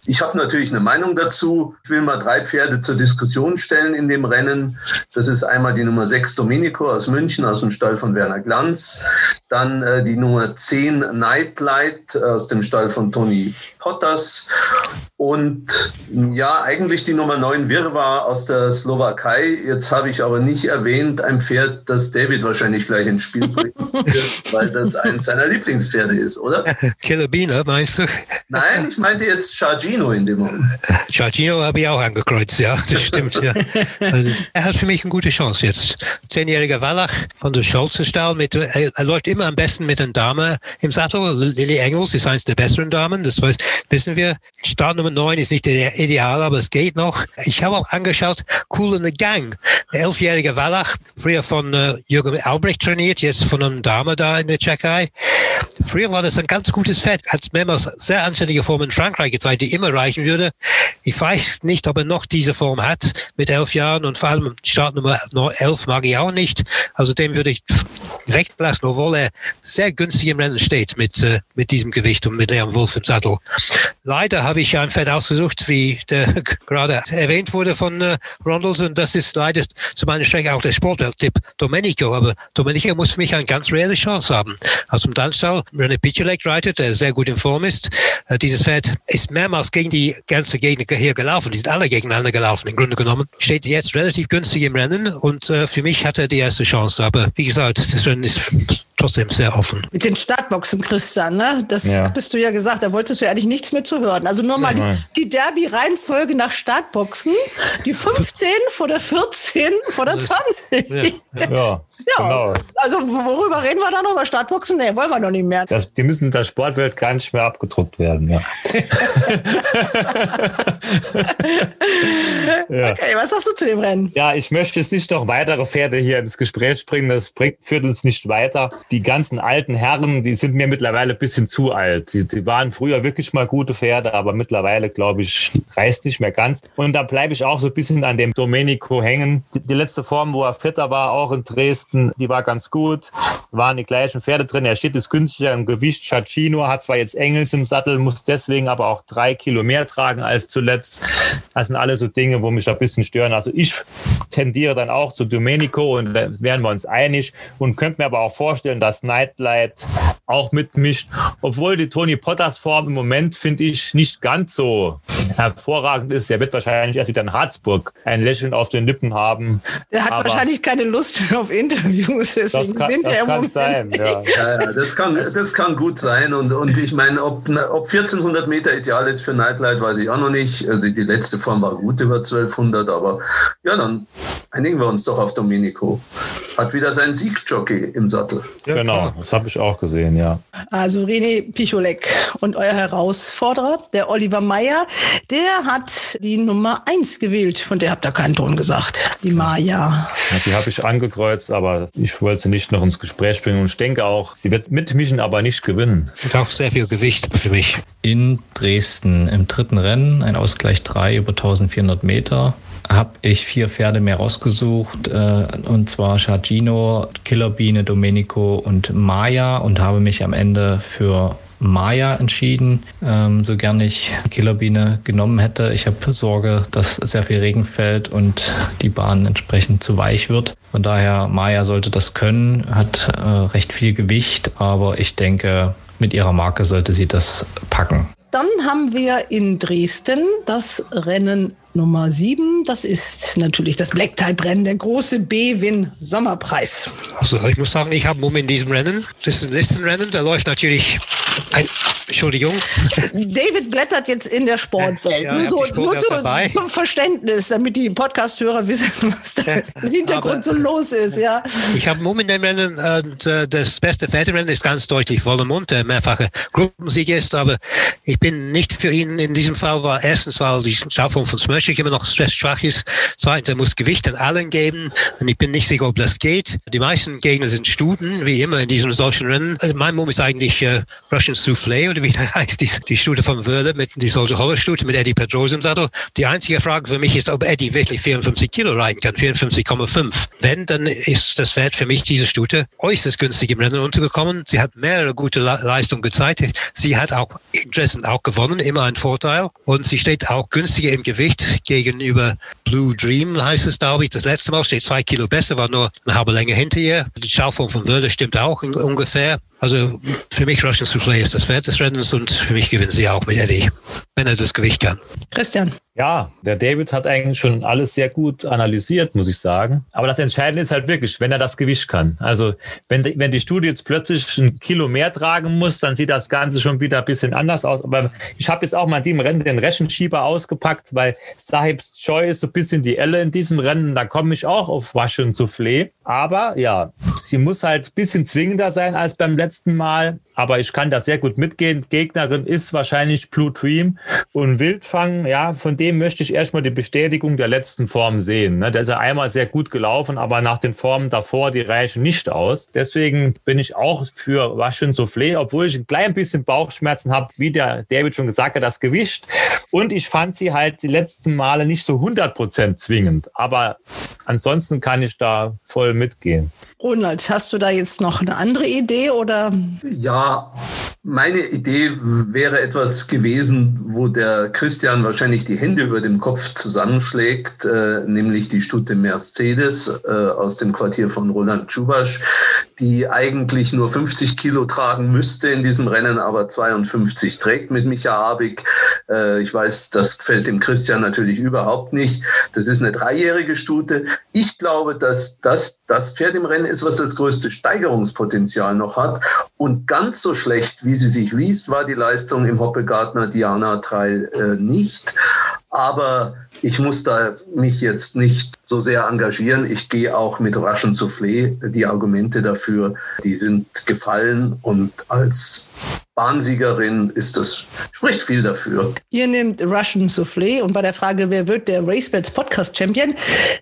Ich habe natürlich eine Meinung dazu. Ich will mal drei Pferde zur Diskussion stellen in dem Rennen. Das ist einmal die Nummer 6 Domenico aus München, aus dem Stall von Werner Glanz. Dann äh, die Nummer 10 Nightlight aus dem Stall von Toni Potters. Und ja, eigentlich die Nummer 9 Wirrwarr aus der Slowakei. Jetzt habe ich aber nicht erwähnt, ein Pferd, das David wahrscheinlich gleich ins Spiel wird, weil das eins seiner Lieblingspferde ist, oder? Beaner, meinst du? Nein, ich meinte jetzt Chargino in dem Moment. Giorgino habe ich auch angekreuzt, ja, das stimmt. Ja. Also, er hat für mich eine gute Chance jetzt. Zehnjähriger Wallach von der Scholzenstall. Mit, er, er läuft immer am besten mit einer Dame im Sattel. Lily Engels ist eins der besseren Damen, das weiß, wissen wir. Start Nummer 9 ist nicht der ideal, aber es geht noch. Ich habe auch angeschaut, Cool in the Gang. Der elfjährige Wallach, früher von äh, Jürgen Albrecht trainiert, jetzt von einer Dame da in der Tschechei. Früher war das ein ganz gutes Fett, hat mehrmals sehr anständige Form in Frankreich gezeigt, die immer reichen würde. Ich weiß nicht, ob er noch diese Form hat mit elf Jahren und vor allem Startnummer 11 mag ich auch nicht. Also dem würde ich recht lassen, obwohl er sehr günstig im Rennen steht mit, äh, mit diesem Gewicht und mit Leon Wolf im Sattel. Leider habe ich ein Pferd ausgesucht, wie der gerade erwähnt wurde von äh, Ronald und das ist leider zu meiner Strecke auch der Sportwelttipp Domenico. Aber Domenico muss für mich eine ganz reelle Chance haben. Aus dem Landstall René Pichelek reitet, der sehr gut in Form ist. Äh, dieses Pferd ist mehrmals gegen die ganze Gegner hier gelaufen. Die sind alle gegeneinander gelaufen, im Grunde genommen. Steht jetzt relativ günstig im Rennen und äh, für mich hat er die erste Chance. Aber wie gesagt, das Rennen ist trotzdem sehr offen. Mit den Startboxen, Christian, ne? Das Ja. hattest du ja gesagt, da wolltest du ja eigentlich nichts mehr zu hören. Also nur mal die, die Derby-Reihenfolge nach Startboxen. Die 15 vor der 14 vor der 20. Ja. Ja, genau. Also worüber reden wir da noch? Über Startboxen? Nee, wollen wir noch nicht mehr. Das, die müssen in der Sportwelt gar nicht mehr abgedruckt werden. Ja. ja. Okay, was sagst du zu dem Rennen? Ja, ich möchte jetzt nicht noch weitere Pferde hier ins Gespräch bringen. Das bringt, führt uns nicht weiter. Die ganzen alten Herren, die sind mir mittlerweile ein bisschen zu alt. Die, die waren früher wirklich mal gute Pferde, aber mittlerweile, glaube ich, reißt nicht mehr ganz. Und da bleibe ich auch so ein bisschen an dem Domenico hängen. Die, die letzte Form, wo er Vierter war, auch in Dresden, die war ganz gut. Waren die gleichen Pferde drin. Er steht jetzt günstiger im Gewicht. Chacino hat zwar jetzt Engels im Sattel, muss deswegen aber auch drei Kilo mehr tragen als zuletzt. Das sind alles so Dinge, wo mich da ein bisschen stören. Also ich tendiere dann auch zu Domenico und da wären wir uns einig und könnte mir aber auch vorstellen, dass Nightlight auch mitmischt. Obwohl die Tony Potters Form im Moment, finde ich, nicht ganz so hervorragend ist. Er wird wahrscheinlich erst wieder in Harzburg ein Lächeln auf den Lippen haben. Der hat Aber wahrscheinlich keine Lust mehr auf Interviews, deswegen Das kann, das er kann Moment sein. Ja, ja, das kann, das kann gut sein. Und, und ich meine, ob, ob 1400 Meter ideal ist für Nightlight, weiß ich auch noch nicht. Also die letzte Form war gut über 1200, aber ja, dann einigen wir uns doch auf Domenico. Hat wieder seinen Siegjockey im Sattel. Genau, das habe ich auch gesehen, ja. Also René Picholek und euer Herausforderer, der Oliver Meyer, der hat die Nummer 1 gewählt. Von der habt ihr keinen Ton gesagt. Die Maya. Ja, Die habe ich angekreuzt, aber ich wollte sie nicht noch ins Gespräch bringen und ich denke auch, sie wird mitmischen, aber nicht gewinnen. Und auch sehr viel Gewicht für mich. In Dresden im dritten Rennen, ein Ausgleich 3 über 1400 Meter, habe ich vier Pferde mehr rausgesucht, äh, und zwar Chagino, Killerbiene, Domenico und Maya und habe mich am Ende für Maya entschieden, ähm, so gern ich Killerbiene genommen hätte. Ich habe Sorge, dass sehr viel Regen fällt und die Bahn entsprechend zu weich wird. Von daher, Maya sollte das können, hat äh, recht viel Gewicht, aber ich denke, mit ihrer Marke sollte sie das packen. Dann haben wir in Dresden das Rennen Nummer 7. Das ist natürlich das Black Type Rennen, der große B-Win Sommerpreis. Also ich muss sagen, ich habe Mumm in diesem Rennen. Das ist ein Listenrennen. Da läuft natürlich ein, Entschuldigung. David blättert jetzt in der Sportwelt. Ja, nur so, nur dabei. zum Verständnis, damit die Podcast-Hörer wissen, was da im Hintergrund so los ist. Ja. Ich habe Mumm in dem Rennen und äh, das beste Pferderennen ist ganz deutlich Vollemund, der mehrfache Gruppensieger ist, aber ich bin nicht für ihn in diesem Fall, weil erstens, weil die Schaufung von Smörschig immer noch recht schwach ist, zweitens, er muss Gewicht an allen geben und ich bin nicht sicher, ob das geht. Die meisten Gegner sind Stuten, wie immer in diesem solchen Rennen. Also mein Mumm ist eigentlich äh, Russian Soufflé oder wie heißt, die, die Stute von Wörle mit die solche Hollerstute mit Eddie Pedrosa im Sattel. Die einzige Frage für mich ist, ob Eddie wirklich 54 Kilo reiten kann, 54,5. Wenn, dann ist das Pferd für mich diese Stute äußerst günstig im Rennen untergekommen. Sie hat mehrere gute Le Leistungen gezeigt. Sie hat auch in Dresden auch gewonnen, immer ein Vorteil. Und sie steht auch günstiger im Gewicht gegenüber Blue Dream, heißt es, glaube ich. Das letzte Mal steht zwei Kilo besser, war nur eine halbe Länge hinter ihr. Die Schaufung von Wörle stimmt auch ungefähr. Also für mich Russian Soufflé ist das Pferd des Rennens und für mich gewinnt sie auch mit Eddie, wenn er das Gewicht kann. Christian. Ja, der David hat eigentlich schon alles sehr gut analysiert, muss ich sagen. Aber das Entscheidende ist halt wirklich, wenn er das Gewicht kann. Also wenn die, wenn die Studie jetzt plötzlich ein Kilo mehr tragen muss, dann sieht das Ganze schon wieder ein bisschen anders aus. Aber ich habe jetzt auch mal in dem Rennen den Rechenschieber ausgepackt, weil Sahibs Joy ist so ein bisschen die Elle in diesem Rennen. Da komme ich auch auf Wasche und Soufflé. Aber ja, sie muss halt ein bisschen zwingender sein als beim letzten Mal. Aber ich kann da sehr gut mitgehen. Gegnerin ist wahrscheinlich Blue Dream und Wildfang. Ja, von dem möchte ich erstmal die Bestätigung der letzten Form sehen. Ne? Der ist ja einmal sehr gut gelaufen, aber nach den Formen davor, die reichen nicht aus. Deswegen bin ich auch für Waschen Soufflé, obwohl ich ein klein bisschen Bauchschmerzen habe, wie der David schon gesagt hat, das Gewicht. Und ich fand sie halt die letzten Male nicht so 100% zwingend. Aber ansonsten kann ich da voll mitgehen. Ronald, hast du da jetzt noch eine andere Idee oder? Ja, meine Idee wäre etwas gewesen, wo der Christian wahrscheinlich die Hände über dem Kopf zusammenschlägt, äh, nämlich die Stute Mercedes äh, aus dem Quartier von Roland Schubasch, die eigentlich nur 50 Kilo tragen müsste in diesem Rennen, aber 52 trägt mit Micha Abig. Äh, ich weiß, das gefällt dem Christian natürlich überhaupt nicht. Das ist eine dreijährige Stute. Ich glaube, dass das das Pferd im Rennen ist, was das größte Steigerungspotenzial noch hat. Und ganz so schlecht, wie sie sich liest, war die Leistung im Hoppegartner Diana Trail äh, nicht. Aber ich muss da mich jetzt nicht so sehr engagieren. Ich gehe auch mit Russian Soufflé. Die Argumente dafür, die sind gefallen und als Bahnsiegerin ist das, spricht viel dafür. Ihr nehmt Russian Soufflé und bei der Frage, wer wird der RaceBets Podcast Champion,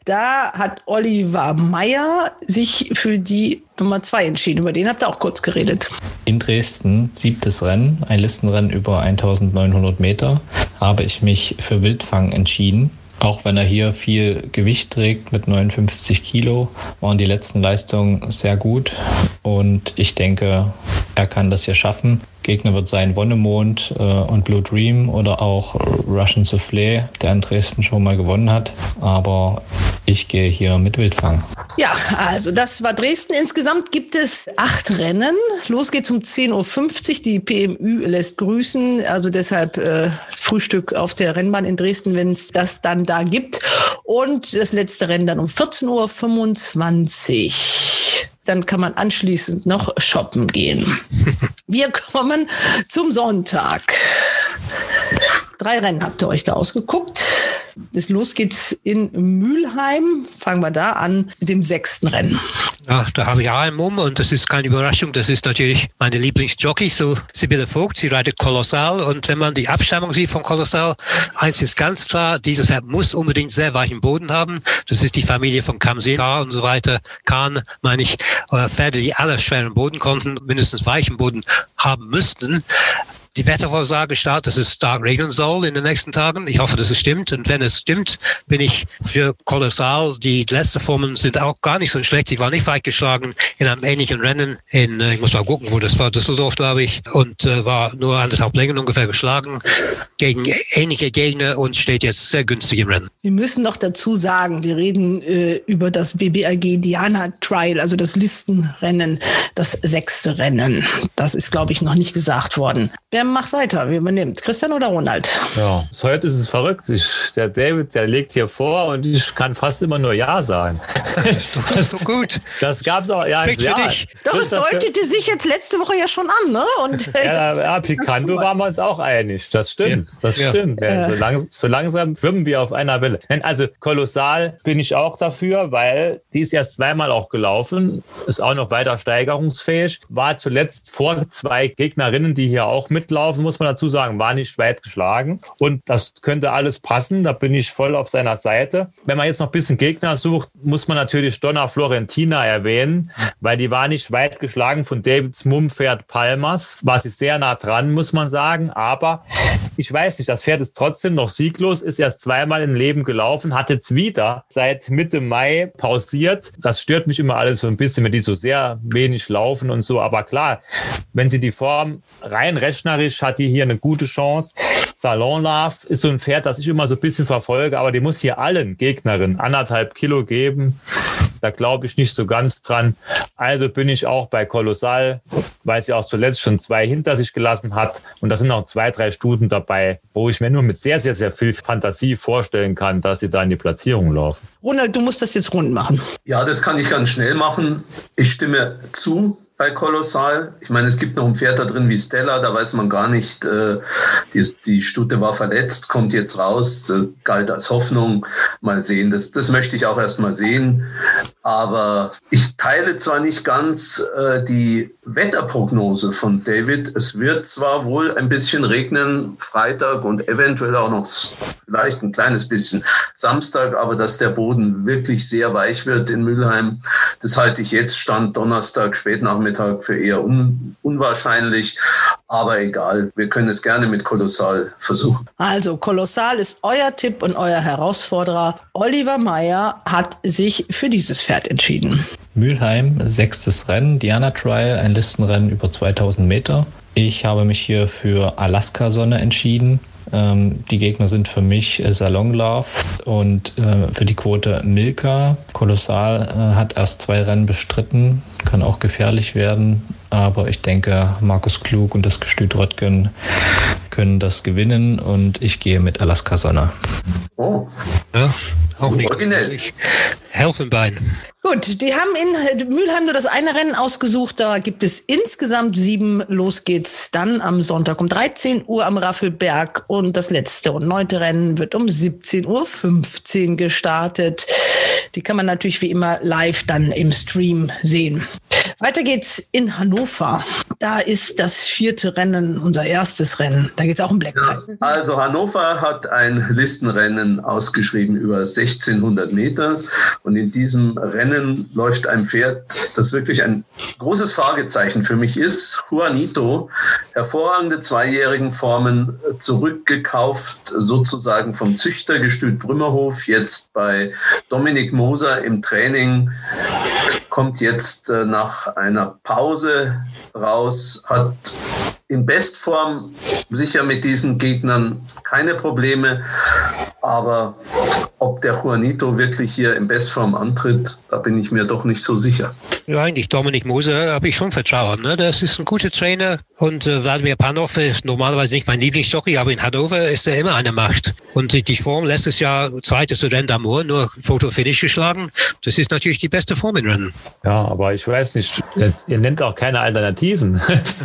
da hat Oliver Meyer sich für die Nummer zwei entschieden. Über den habt ihr auch kurz geredet. In Dresden, siebtes Rennen, ein Listenrennen über 1900 Meter, habe ich mich für Wildfang entschieden. Auch wenn er hier viel Gewicht trägt mit 59 Kilo, waren die letzten Leistungen sehr gut. Und ich denke, er kann das hier schaffen. Gegner wird sein Wonnemond äh, und Blue Dream oder auch Russian Soufflé, der in Dresden schon mal gewonnen hat. Aber ich gehe hier mit Wildfang. Ja, also das war Dresden. Insgesamt gibt es acht Rennen. Los geht's um 10.50 Uhr. Die PMÜ lässt grüßen. Also deshalb äh, Frühstück auf der Rennbahn in Dresden, wenn es das dann da gibt. Und das letzte Rennen dann um 14.25 Uhr. Dann kann man anschließend noch shoppen gehen. Wir kommen zum Sonntag. Drei Rennen habt ihr euch da ausgeguckt. Das los geht's in Mülheim. Fangen wir da an mit dem sechsten Rennen. Ja, da habe ich einen Mumm und das ist keine Überraschung. Das ist natürlich meine Lieblingsjockey, so Sibylle Vogt. Sie reitet kolossal und wenn man die Abstammung sieht von kolossal, eins ist ganz klar, dieses Pferd muss unbedingt sehr weichen Boden haben. Das ist die Familie von Kamseka und so weiter. Kahn, meine ich, äh, Pferde, die alle schweren Boden konnten, mindestens weichen Boden haben müssten die Wettervorsage startet, dass es stark regnen soll in den nächsten Tagen. Ich hoffe, dass es stimmt. Und wenn es stimmt, bin ich für kolossal. Die letzten Formen sind auch gar nicht so schlecht. Ich war nicht weit geschlagen in einem ähnlichen Rennen in, äh, ich muss mal gucken, wo das war, Düsseldorf, glaube ich, und äh, war nur anderthalb Längen ungefähr geschlagen gegen ähnliche Gegner und steht jetzt sehr günstig im Rennen. Wir müssen noch dazu sagen, wir reden äh, über das BBAG Diana Trial, also das Listenrennen, das sechste Rennen. Das ist, glaube ich, noch nicht gesagt worden. Wer macht weiter? Wer übernimmt? Christian oder Ronald? Ja, heute ist es verrückt. Ich, der David, der legt hier vor und ich kann fast immer nur Ja sagen. das ist doch gut. Das gab es auch. Ja, Spricht ja. für dich. Doch, es deutete sich jetzt letzte Woche ja schon an, ne? Und, ja, ja, Picando waren wir uns auch einig. Das stimmt. Ja. Das stimmt. Ja. So, lang, so, langsam schwimmen wir auf einer Welle. Also kolossal bin ich auch dafür, weil die ist erst zweimal auch gelaufen, ist auch noch weiter steigerungsfähig, war zuletzt vor zwei Gegnerinnen, die hier auch mitlaufen laufen, muss man dazu sagen, war nicht weit geschlagen. Und das könnte alles passen. Da bin ich voll auf seiner Seite. Wenn man jetzt noch ein bisschen Gegner sucht, muss man natürlich Donna Florentina erwähnen, weil die war nicht weit geschlagen von Davids Mumpferd Palmas. War sie sehr nah dran, muss man sagen. Aber ich weiß nicht, das Pferd ist trotzdem noch sieglos, ist erst zweimal im Leben gelaufen, hat jetzt wieder seit Mitte Mai pausiert. Das stört mich immer alles so ein bisschen, wenn die so sehr wenig laufen und so. Aber klar, wenn sie die Form rein rechnerisch hat die hier eine gute Chance. Salon Love ist so ein Pferd, das ich immer so ein bisschen verfolge, aber die muss hier allen Gegnerinnen anderthalb Kilo geben. Da glaube ich nicht so ganz dran. Also bin ich auch bei Kolossal, weil sie auch zuletzt schon zwei hinter sich gelassen hat. Und da sind noch zwei, drei Studien dabei, wo ich mir nur mit sehr, sehr, sehr viel Fantasie vorstellen kann, dass sie da in die Platzierung laufen. Ronald, du musst das jetzt rund machen. Ja, das kann ich ganz schnell machen. Ich stimme zu bei Kolossal. Ich meine, es gibt noch ein Pferd da drin wie Stella, da weiß man gar nicht, äh, die, die Stute war verletzt, kommt jetzt raus, äh, galt als Hoffnung. Mal sehen, das, das möchte ich auch erst mal sehen. Aber ich teile zwar nicht ganz äh, die Wetterprognose von David. Es wird zwar wohl ein bisschen regnen Freitag und eventuell auch noch vielleicht ein kleines bisschen Samstag, aber dass der Boden wirklich sehr weich wird in Mülheim, das halte ich jetzt Stand Donnerstag, Spätnachmittag für eher un unwahrscheinlich. Aber egal, wir können es gerne mit Kolossal versuchen. Also Kolossal ist euer Tipp und euer Herausforderer. Oliver Meyer hat sich für dieses Pferd entschieden. Mülheim, sechstes Rennen, Diana Trial, ein Listenrennen über 2000 Meter. Ich habe mich hier für Alaska Sonne entschieden. Ähm, die Gegner sind für mich äh, Salon Love und äh, für die Quote Milka. Kolossal äh, hat erst zwei Rennen bestritten, kann auch gefährlich werden. Aber ich denke, Markus Klug und das Gestüt Röttgen können das gewinnen und ich gehe mit Alaska Sonne. Oh. Ja, auch nicht. Originell. Helfenbein. Gut, die haben in Mülheim nur das eine Rennen ausgesucht. Da gibt es insgesamt sieben. Los geht's dann am Sonntag um 13 Uhr am Raffelberg. Und das letzte und neunte Rennen wird um 17.15 Uhr gestartet. Die kann man natürlich wie immer live dann im Stream sehen. Weiter geht's in Hannover. Da ist das vierte Rennen, unser erstes Rennen. Da geht's auch um Black Ja, also Hannover hat ein Listenrennen ausgeschrieben über 1600 Meter und in diesem Rennen läuft ein Pferd, das wirklich ein großes Fragezeichen für mich ist. Juanito, hervorragende zweijährigen Formen zurückgekauft, sozusagen vom Züchtergestüt Brümmerhof, jetzt bei Dominik Moser im Training kommt jetzt äh, nach einer Pause raus, hat in Bestform sicher mit diesen Gegnern keine Probleme, aber ob der Juanito wirklich hier in Bestform antritt, da bin ich mir doch nicht so sicher. Ja, eigentlich Dominik Moser habe ich schon Vertrauen. Ne? Das ist ein guter Trainer und äh, Wladimir Panov ist normalerweise nicht mein Lieblingsjockey, aber in Hannover ist er immer eine Macht. Und die, die Form letztes Jahr zweites Rennen d'Amour, nur Foto-Finish geschlagen. Das ist natürlich die beste Form im Rennen. Ja, aber ich weiß nicht, ihr nennt auch keine Alternativen.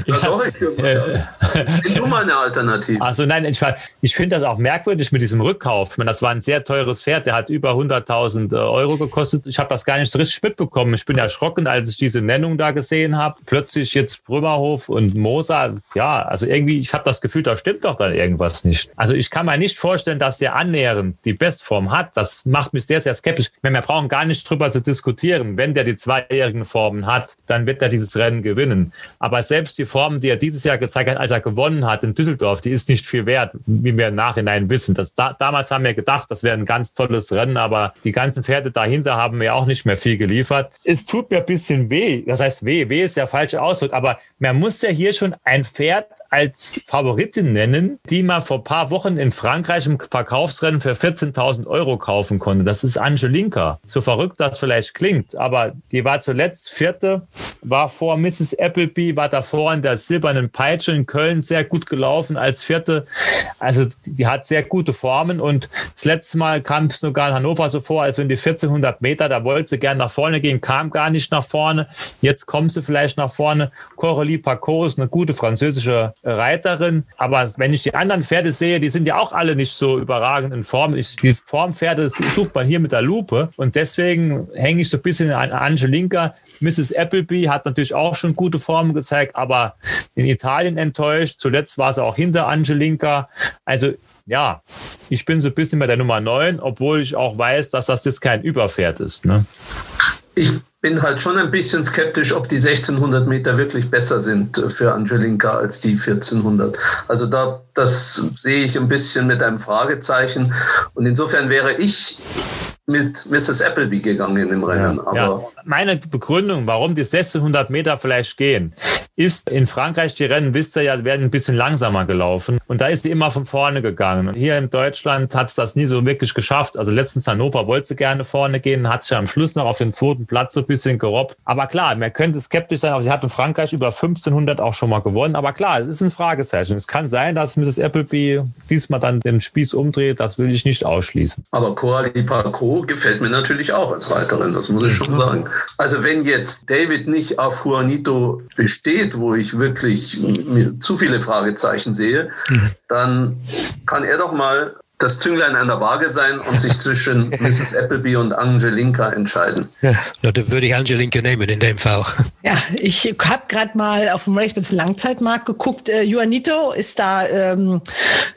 Ja, doch, ich, Nimm du mal eine Alternative. Also nein, ich, ich finde das auch merkwürdig mit diesem Rückkauf. Ich meine, das war ein sehr teures Pferd, der hat über 100.000 Euro gekostet. Ich habe das gar nicht so richtig mitbekommen. Ich bin erschrocken, als ich diese Nennung da gesehen habe. Plötzlich jetzt Brümmerhof und Moser. Ja, also irgendwie, ich habe das Gefühl, da stimmt doch dann irgendwas nicht. Also ich kann mir nicht vorstellen, dass der annähernd die Bestform hat. Das macht mich sehr, sehr skeptisch. Wir brauchen gar nicht drüber zu diskutieren. Wenn der die zweijährigen Formen hat, dann wird er dieses Rennen gewinnen. Aber selbst die Form, die er dieses Jahr gezeigt hat, als er gewonnen hat in Düsseldorf, die ist nicht viel wert, wie wir im Nachhinein wissen. Das, da, damals haben wir gedacht, das wäre ein ganz tolles Rennen, aber die ganzen Pferde dahinter haben mir auch nicht mehr viel geliefert. Es tut mir ein bisschen weh. Das heißt weh, weh ist der falsche Ausdruck, aber man muss ja hier schon ein Pferd als Favoritin nennen, die man vor ein paar Wochen in Frankreich im Verkaufsrennen für 14.000 Euro kaufen konnte. Das ist Angelinka. So verrückt das vielleicht klingt, aber die war zuletzt vierte, war vor Mrs. Appleby, war davor in der silbernen Peitsche in Köln sehr gut gelaufen als vierte. Also die hat sehr gute Formen und das letzte Mal kam es sogar in Hannover so vor, als wenn die 1400 Meter, da wollte sie gerne nach vorne gehen, kam gar nicht nach vorne. Jetzt kommt sie vielleicht nach vorne. Coralie Paco ist eine gute französische Reiterin. Aber wenn ich die anderen Pferde sehe, die sind ja auch alle nicht so überragend in Form. Ich, die Formpferde sucht man hier mit der Lupe. Und deswegen hänge ich so ein bisschen an Angelinka. Mrs. Appleby hat natürlich auch schon gute Formen gezeigt, aber in Italien enttäuscht. Zuletzt war sie auch hinter Angelinka. Also ja, ich bin so ein bisschen bei der Nummer 9, obwohl ich auch weiß, dass das jetzt kein Überpferd ist. Ne? Ich bin halt schon ein bisschen skeptisch, ob die 1600 Meter wirklich besser sind für Angelinka als die 1400. Also da, das sehe ich ein bisschen mit einem Fragezeichen. Und insofern wäre ich mit Mrs. Appleby gegangen im Rennen. Ja, Aber ja. Meine Begründung, warum die 1600 Meter vielleicht gehen, ist in Frankreich, die Rennen, wisst ihr ja, werden ein bisschen langsamer gelaufen. Und da ist sie immer von vorne gegangen. Und hier in Deutschland hat es das nie so wirklich geschafft. Also letztens Hannover wollte sie gerne vorne gehen, hat sich am Schluss noch auf den zweiten Platz so ein bisschen gerobbt. Aber klar, man könnte skeptisch sein, aber sie hat in Frankreich über 1500 auch schon mal gewonnen. Aber klar, es ist ein Fragezeichen. Es kann sein, dass Mrs. Appleby diesmal dann den Spieß umdreht. Das will ich nicht ausschließen. Aber Coralie Paco gefällt mir natürlich auch als Reiterin, das muss ich schon sagen. Also wenn jetzt David nicht auf Juanito besteht, wo ich wirklich zu viele Fragezeichen sehe, dann kann er doch mal das Zünglein an der Waage sein und sich zwischen Mrs. Appleby und Angelinka entscheiden. Ja, dann würde ich Angelinka nehmen in dem Fall. Ja, ich habe gerade mal auf dem RaceBits Langzeitmarkt geguckt. Äh, Juanito ist da ähm,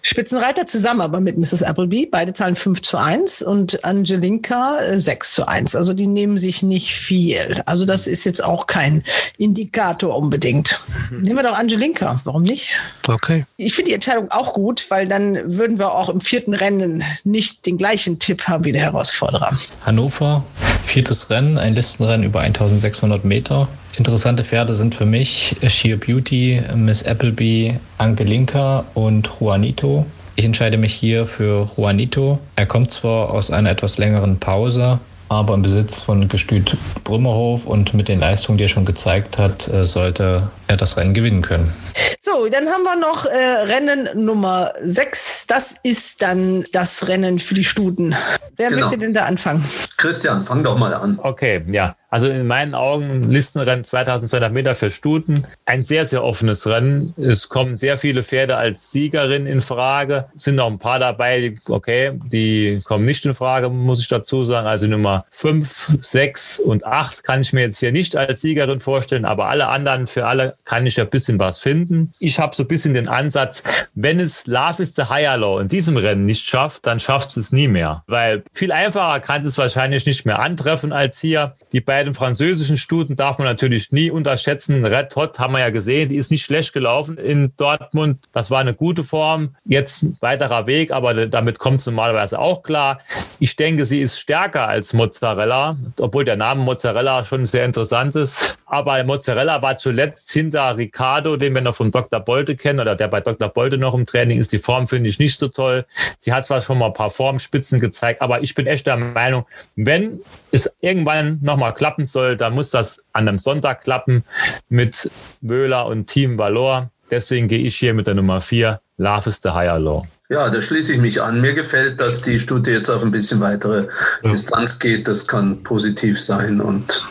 Spitzenreiter zusammen, aber mit Mrs. Appleby. Beide zahlen 5 zu 1 und Angelinka äh, 6 zu 1. Also die nehmen sich nicht viel. Also das ist jetzt auch kein Indikator unbedingt. Nehmen wir doch Angelinka. Warum nicht? Okay. Ich finde die Entscheidung auch gut, weil dann würden wir auch im vierten vierten Rennen nicht den gleichen Tipp haben wie der Herausforderer. Hannover, viertes Rennen, ein Listenrennen über 1600 Meter. Interessante Pferde sind für mich Sheer Beauty, Miss Appleby, Anke Linker und Juanito. Ich entscheide mich hier für Juanito. Er kommt zwar aus einer etwas längeren Pause, aber im Besitz von Gestüt Brümmerhof und mit den Leistungen, die er schon gezeigt hat, äh, sollte er das Rennen gewinnen können. So, dann haben wir noch äh, Rennen Nummer 6. Das ist dann das Rennen für die Stuten. Wer Genau. möchte denn da anfangen? Christian, fang doch mal an. Okay, ja. Also in meinen Augen Listenrennen 2200 Meter für Stuten. Ein sehr, sehr offenes Rennen. Es kommen sehr viele Pferde als Siegerin in Frage. Es sind noch ein paar dabei, die, okay, die kommen nicht in Frage, muss ich dazu sagen. Also Nummer 5, 6 und 8 kann ich mir jetzt hier nicht als Siegerin vorstellen, aber alle anderen, für alle kann ich ja ein bisschen was finden. Ich habe so ein bisschen den Ansatz, wenn es Love is the Higher Law in diesem Rennen nicht schafft, dann schafft es nie mehr. Weil viel einfacher kann es wahrscheinlich nicht mehr antreffen als hier. Die beiden französischen Stuten darf man natürlich nie unterschätzen. Red Hot haben wir ja gesehen, die ist nicht schlecht gelaufen in Dortmund. Das war eine gute Form. Jetzt weiterer Weg, aber damit kommt es normalerweise auch klar. Ich denke, sie ist stärker als Mozzarella, obwohl der Name Mozzarella schon sehr interessant ist. Aber Mozzarella war zuletzt hinter Ricardo, den wir noch von Dr. Bolte kennen oder der bei Dr. Bolte noch im Training ist. Die Form finde ich nicht so toll. Sie hat zwar schon mal ein paar Formspitzen gezeigt, aber ich bin echt der Meinung, wenn es irgendwann nochmal klappen soll, dann muss das an einem Sonntag klappen mit Wöhler und Team Valor. Deswegen gehe ich hier mit der Nummer 4, Love is the Higher Law. Ja, da schließe ich mich an. Mir gefällt, dass die Stute jetzt auf ein bisschen weitere Distanz geht. Das kann positiv sein und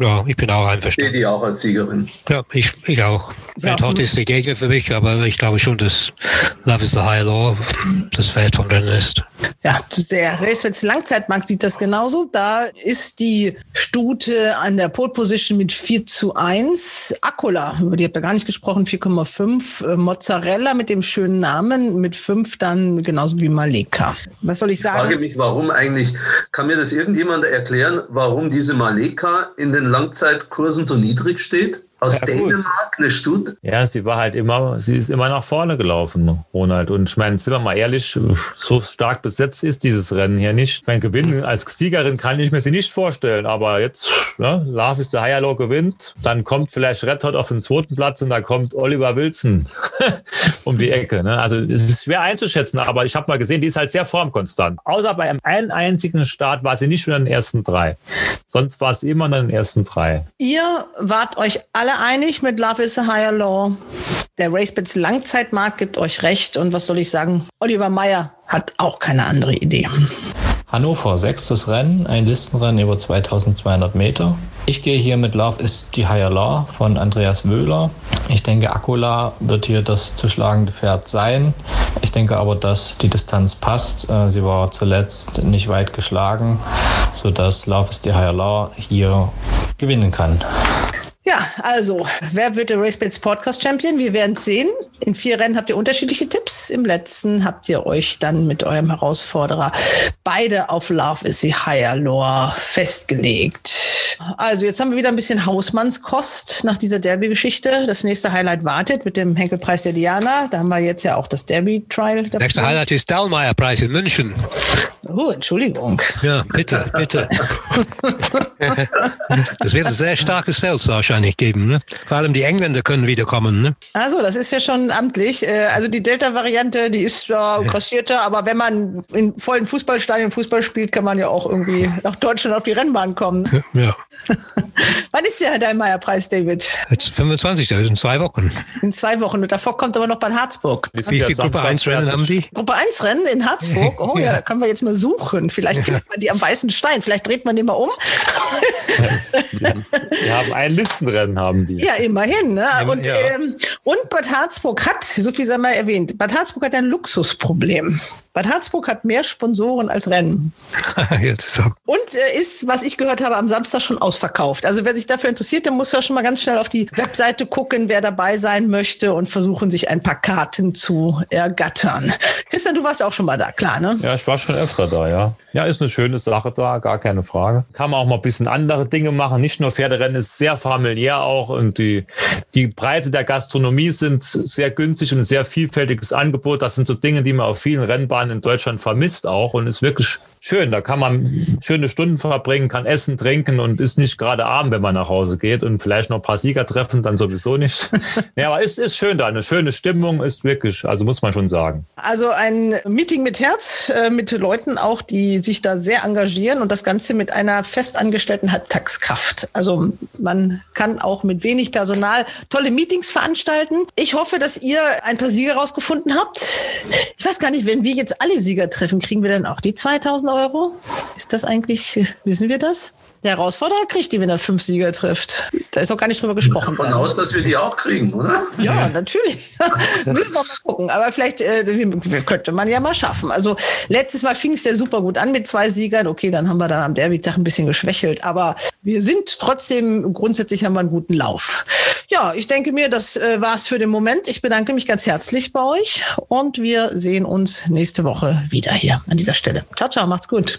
Ja, ich bin auch sehe einverstanden. die auch als Siegerin. Ja, ich, ich auch. Red Hot ist der Gegner für mich, aber ich glaube schon, dass Love is the High Law das Pferd vom Rennen ist. Ja, der Racewitz Langzeitmarkt sieht das genauso. Da ist die Stute an der Pole Position mit 4 zu 1. Akula, über die habt ihr gar nicht gesprochen, 4,5. Äh, Mozzarella mit dem schönen Namen mit 5 dann genauso wie Maleka. Was soll ich Ich frage sagen? mich, warum eigentlich, kann mir das irgendjemand erklären, warum diese Maleka in den Langzeitkursen so niedrig steht? Aus Ja, gut. Dänemark eine Stute? Ja, sie war halt immer, sie ist immer nach vorne gelaufen, Ronald. Und ich meine, sind wir mal ehrlich, so stark besetzt ist dieses Rennen hier nicht. Ich meine, gewinnen als Siegerin kann ich mir sie nicht vorstellen. Aber jetzt, ne, Love is the Higher Law gewinnt. Dann kommt vielleicht Red Hot auf den zweiten Platz und da kommt Oliver Wilson um die Ecke. Ne? Also es ist schwer einzuschätzen, aber ich habe mal gesehen, die ist halt sehr formkonstant. Außer bei einem einen einzigen Start war sie nicht unter den ersten drei. Sonst war sie immer unter den ersten drei. Ihr wart euch alle einig mit Love is a Higher Law. Der RaceBits Langzeitmarkt gibt euch recht. Und was soll ich sagen? Oliver Meyer hat auch keine andere Idee. Hannover, sechstes Rennen, ein Listenrennen über 2200 Meter. Ich gehe hier mit Love is the Higher Law von Andreas Wöhler. Ich denke, Akula wird hier das zu schlagende Pferd sein. Ich denke aber, dass die Distanz passt. Äh, Sie war zuletzt nicht weit geschlagen, sodass Love is the Higher Law hier gewinnen kann. Ja, also, wer wird der RaceBits Podcast Champion? Wir werden sehen. In vier Rennen habt ihr unterschiedliche Tipps. Im letzten habt ihr euch dann mit eurem Herausforderer beide auf Love is the Higher Law festgelegt. Also, jetzt haben wir wieder ein bisschen Hausmannskost nach dieser Derby-Geschichte. Das nächste Highlight wartet mit dem Henkelpreis der Diana. Da haben wir jetzt ja auch das Derby-Trial. dafür. Nächster Highlight ist Dallmayr-Preis in München. Oh, Entschuldigung. Ja, bitte, bitte. Das wird ein sehr starkes Feld wahrscheinlich geben. Ne? Vor allem die Engländer können wiederkommen. Ne? Also, das ist ja schon amtlich. Äh, Also die Delta-Variante, die ist ja grassierter, aber wenn man in vollen Fußballstadien Fußball spielt, kann man ja auch irgendwie nach Deutschland auf die Rennbahn kommen. Ja, Wann ist der Dallmayr-Preis, David? jetzt 25. Das in zwei Wochen. In zwei Wochen. Und davor kommt aber noch Bad Harzburg. Wie viele Gruppe Samstag 1 Rennen haben die? Gruppe 1 Rennen in Harzburg. Oh ja, Ja. da können wir jetzt mal suchen. Vielleicht findet man die am Weißen Stein. Vielleicht dreht man den mal um. Die haben ein Listenrennen, haben die. Ja, immerhin. Ne? Und, ja. ähm, und Bad Harzburg hat, so viel sei mal erwähnt, Bad Harzburg hat ein Luxusproblem. Bad Harzburg hat mehr Sponsoren als Rennen. Und äh, ist, was ich gehört habe, am Samstag schon ausverkauft. Also wer sich dafür interessiert, der muss ja schon mal ganz schnell auf die Webseite gucken, wer dabei sein möchte und versuchen, sich ein paar Karten zu ergattern. Christian, du warst auch schon mal da, klar, ne? Ja, ich war schon öfter da, ja. Ja, ist eine schöne Sache da, gar keine Frage. Kann man auch mal ein bisschen andere Dinge machen. Nicht nur Pferderennen, ist sehr familiär auch und die, die Preise der Gastronomie sind sehr günstig und ein sehr vielfältiges Angebot. Das sind so Dinge, die man auf vielen Rennbahnen in Deutschland vermisst auch und ist wirklich schön. Da kann man schöne Stunden verbringen, kann essen, trinken und ist nicht gerade arm, wenn man nach Hause geht und vielleicht noch ein paar Sieger treffen, dann sowieso nicht. ja, aber ist, ist schön da. Eine schöne Stimmung ist wirklich, also muss man schon sagen. Also ein Meeting mit Herz, äh, mit Leuten auch, die sich da sehr engagieren und das Ganze mit einer festangestellten Halbtagskraft. Also man kann auch mit wenig Personal tolle Meetings veranstalten. Ich hoffe, dass ihr ein paar Sieger rausgefunden habt. Ich weiß gar nicht, wenn wir jetzt alle Sieger treffen, kriegen wir dann auch die 2000 Euro? Ist das eigentlich, wissen wir das? Der Herausforderer kriegt die, wenn er fünf Sieger trifft. Da ist doch gar nicht drüber gesprochen. Davon aus, dass wir die auch kriegen, oder? Ja, natürlich. Müssen wir mal gucken. Aber vielleicht äh, könnte man ja mal schaffen. Also letztes Mal fing es ja super gut an mit zwei Siegern. Okay, dann haben wir dann am Derby-Tag ein bisschen geschwächelt. Aber wir sind trotzdem, grundsätzlich haben wir einen guten Lauf. Ja, ich denke mir, das äh, war's für den Moment. Ich bedanke mich ganz herzlich bei euch und wir sehen uns nächste Woche wieder hier an dieser Stelle. Ciao, ciao, macht's gut.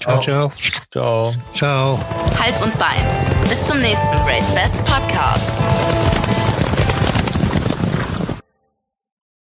Ciao, ciao. Ciao. Ciao. Hals und Bein. Bis zum nächsten Brace Bats Podcast.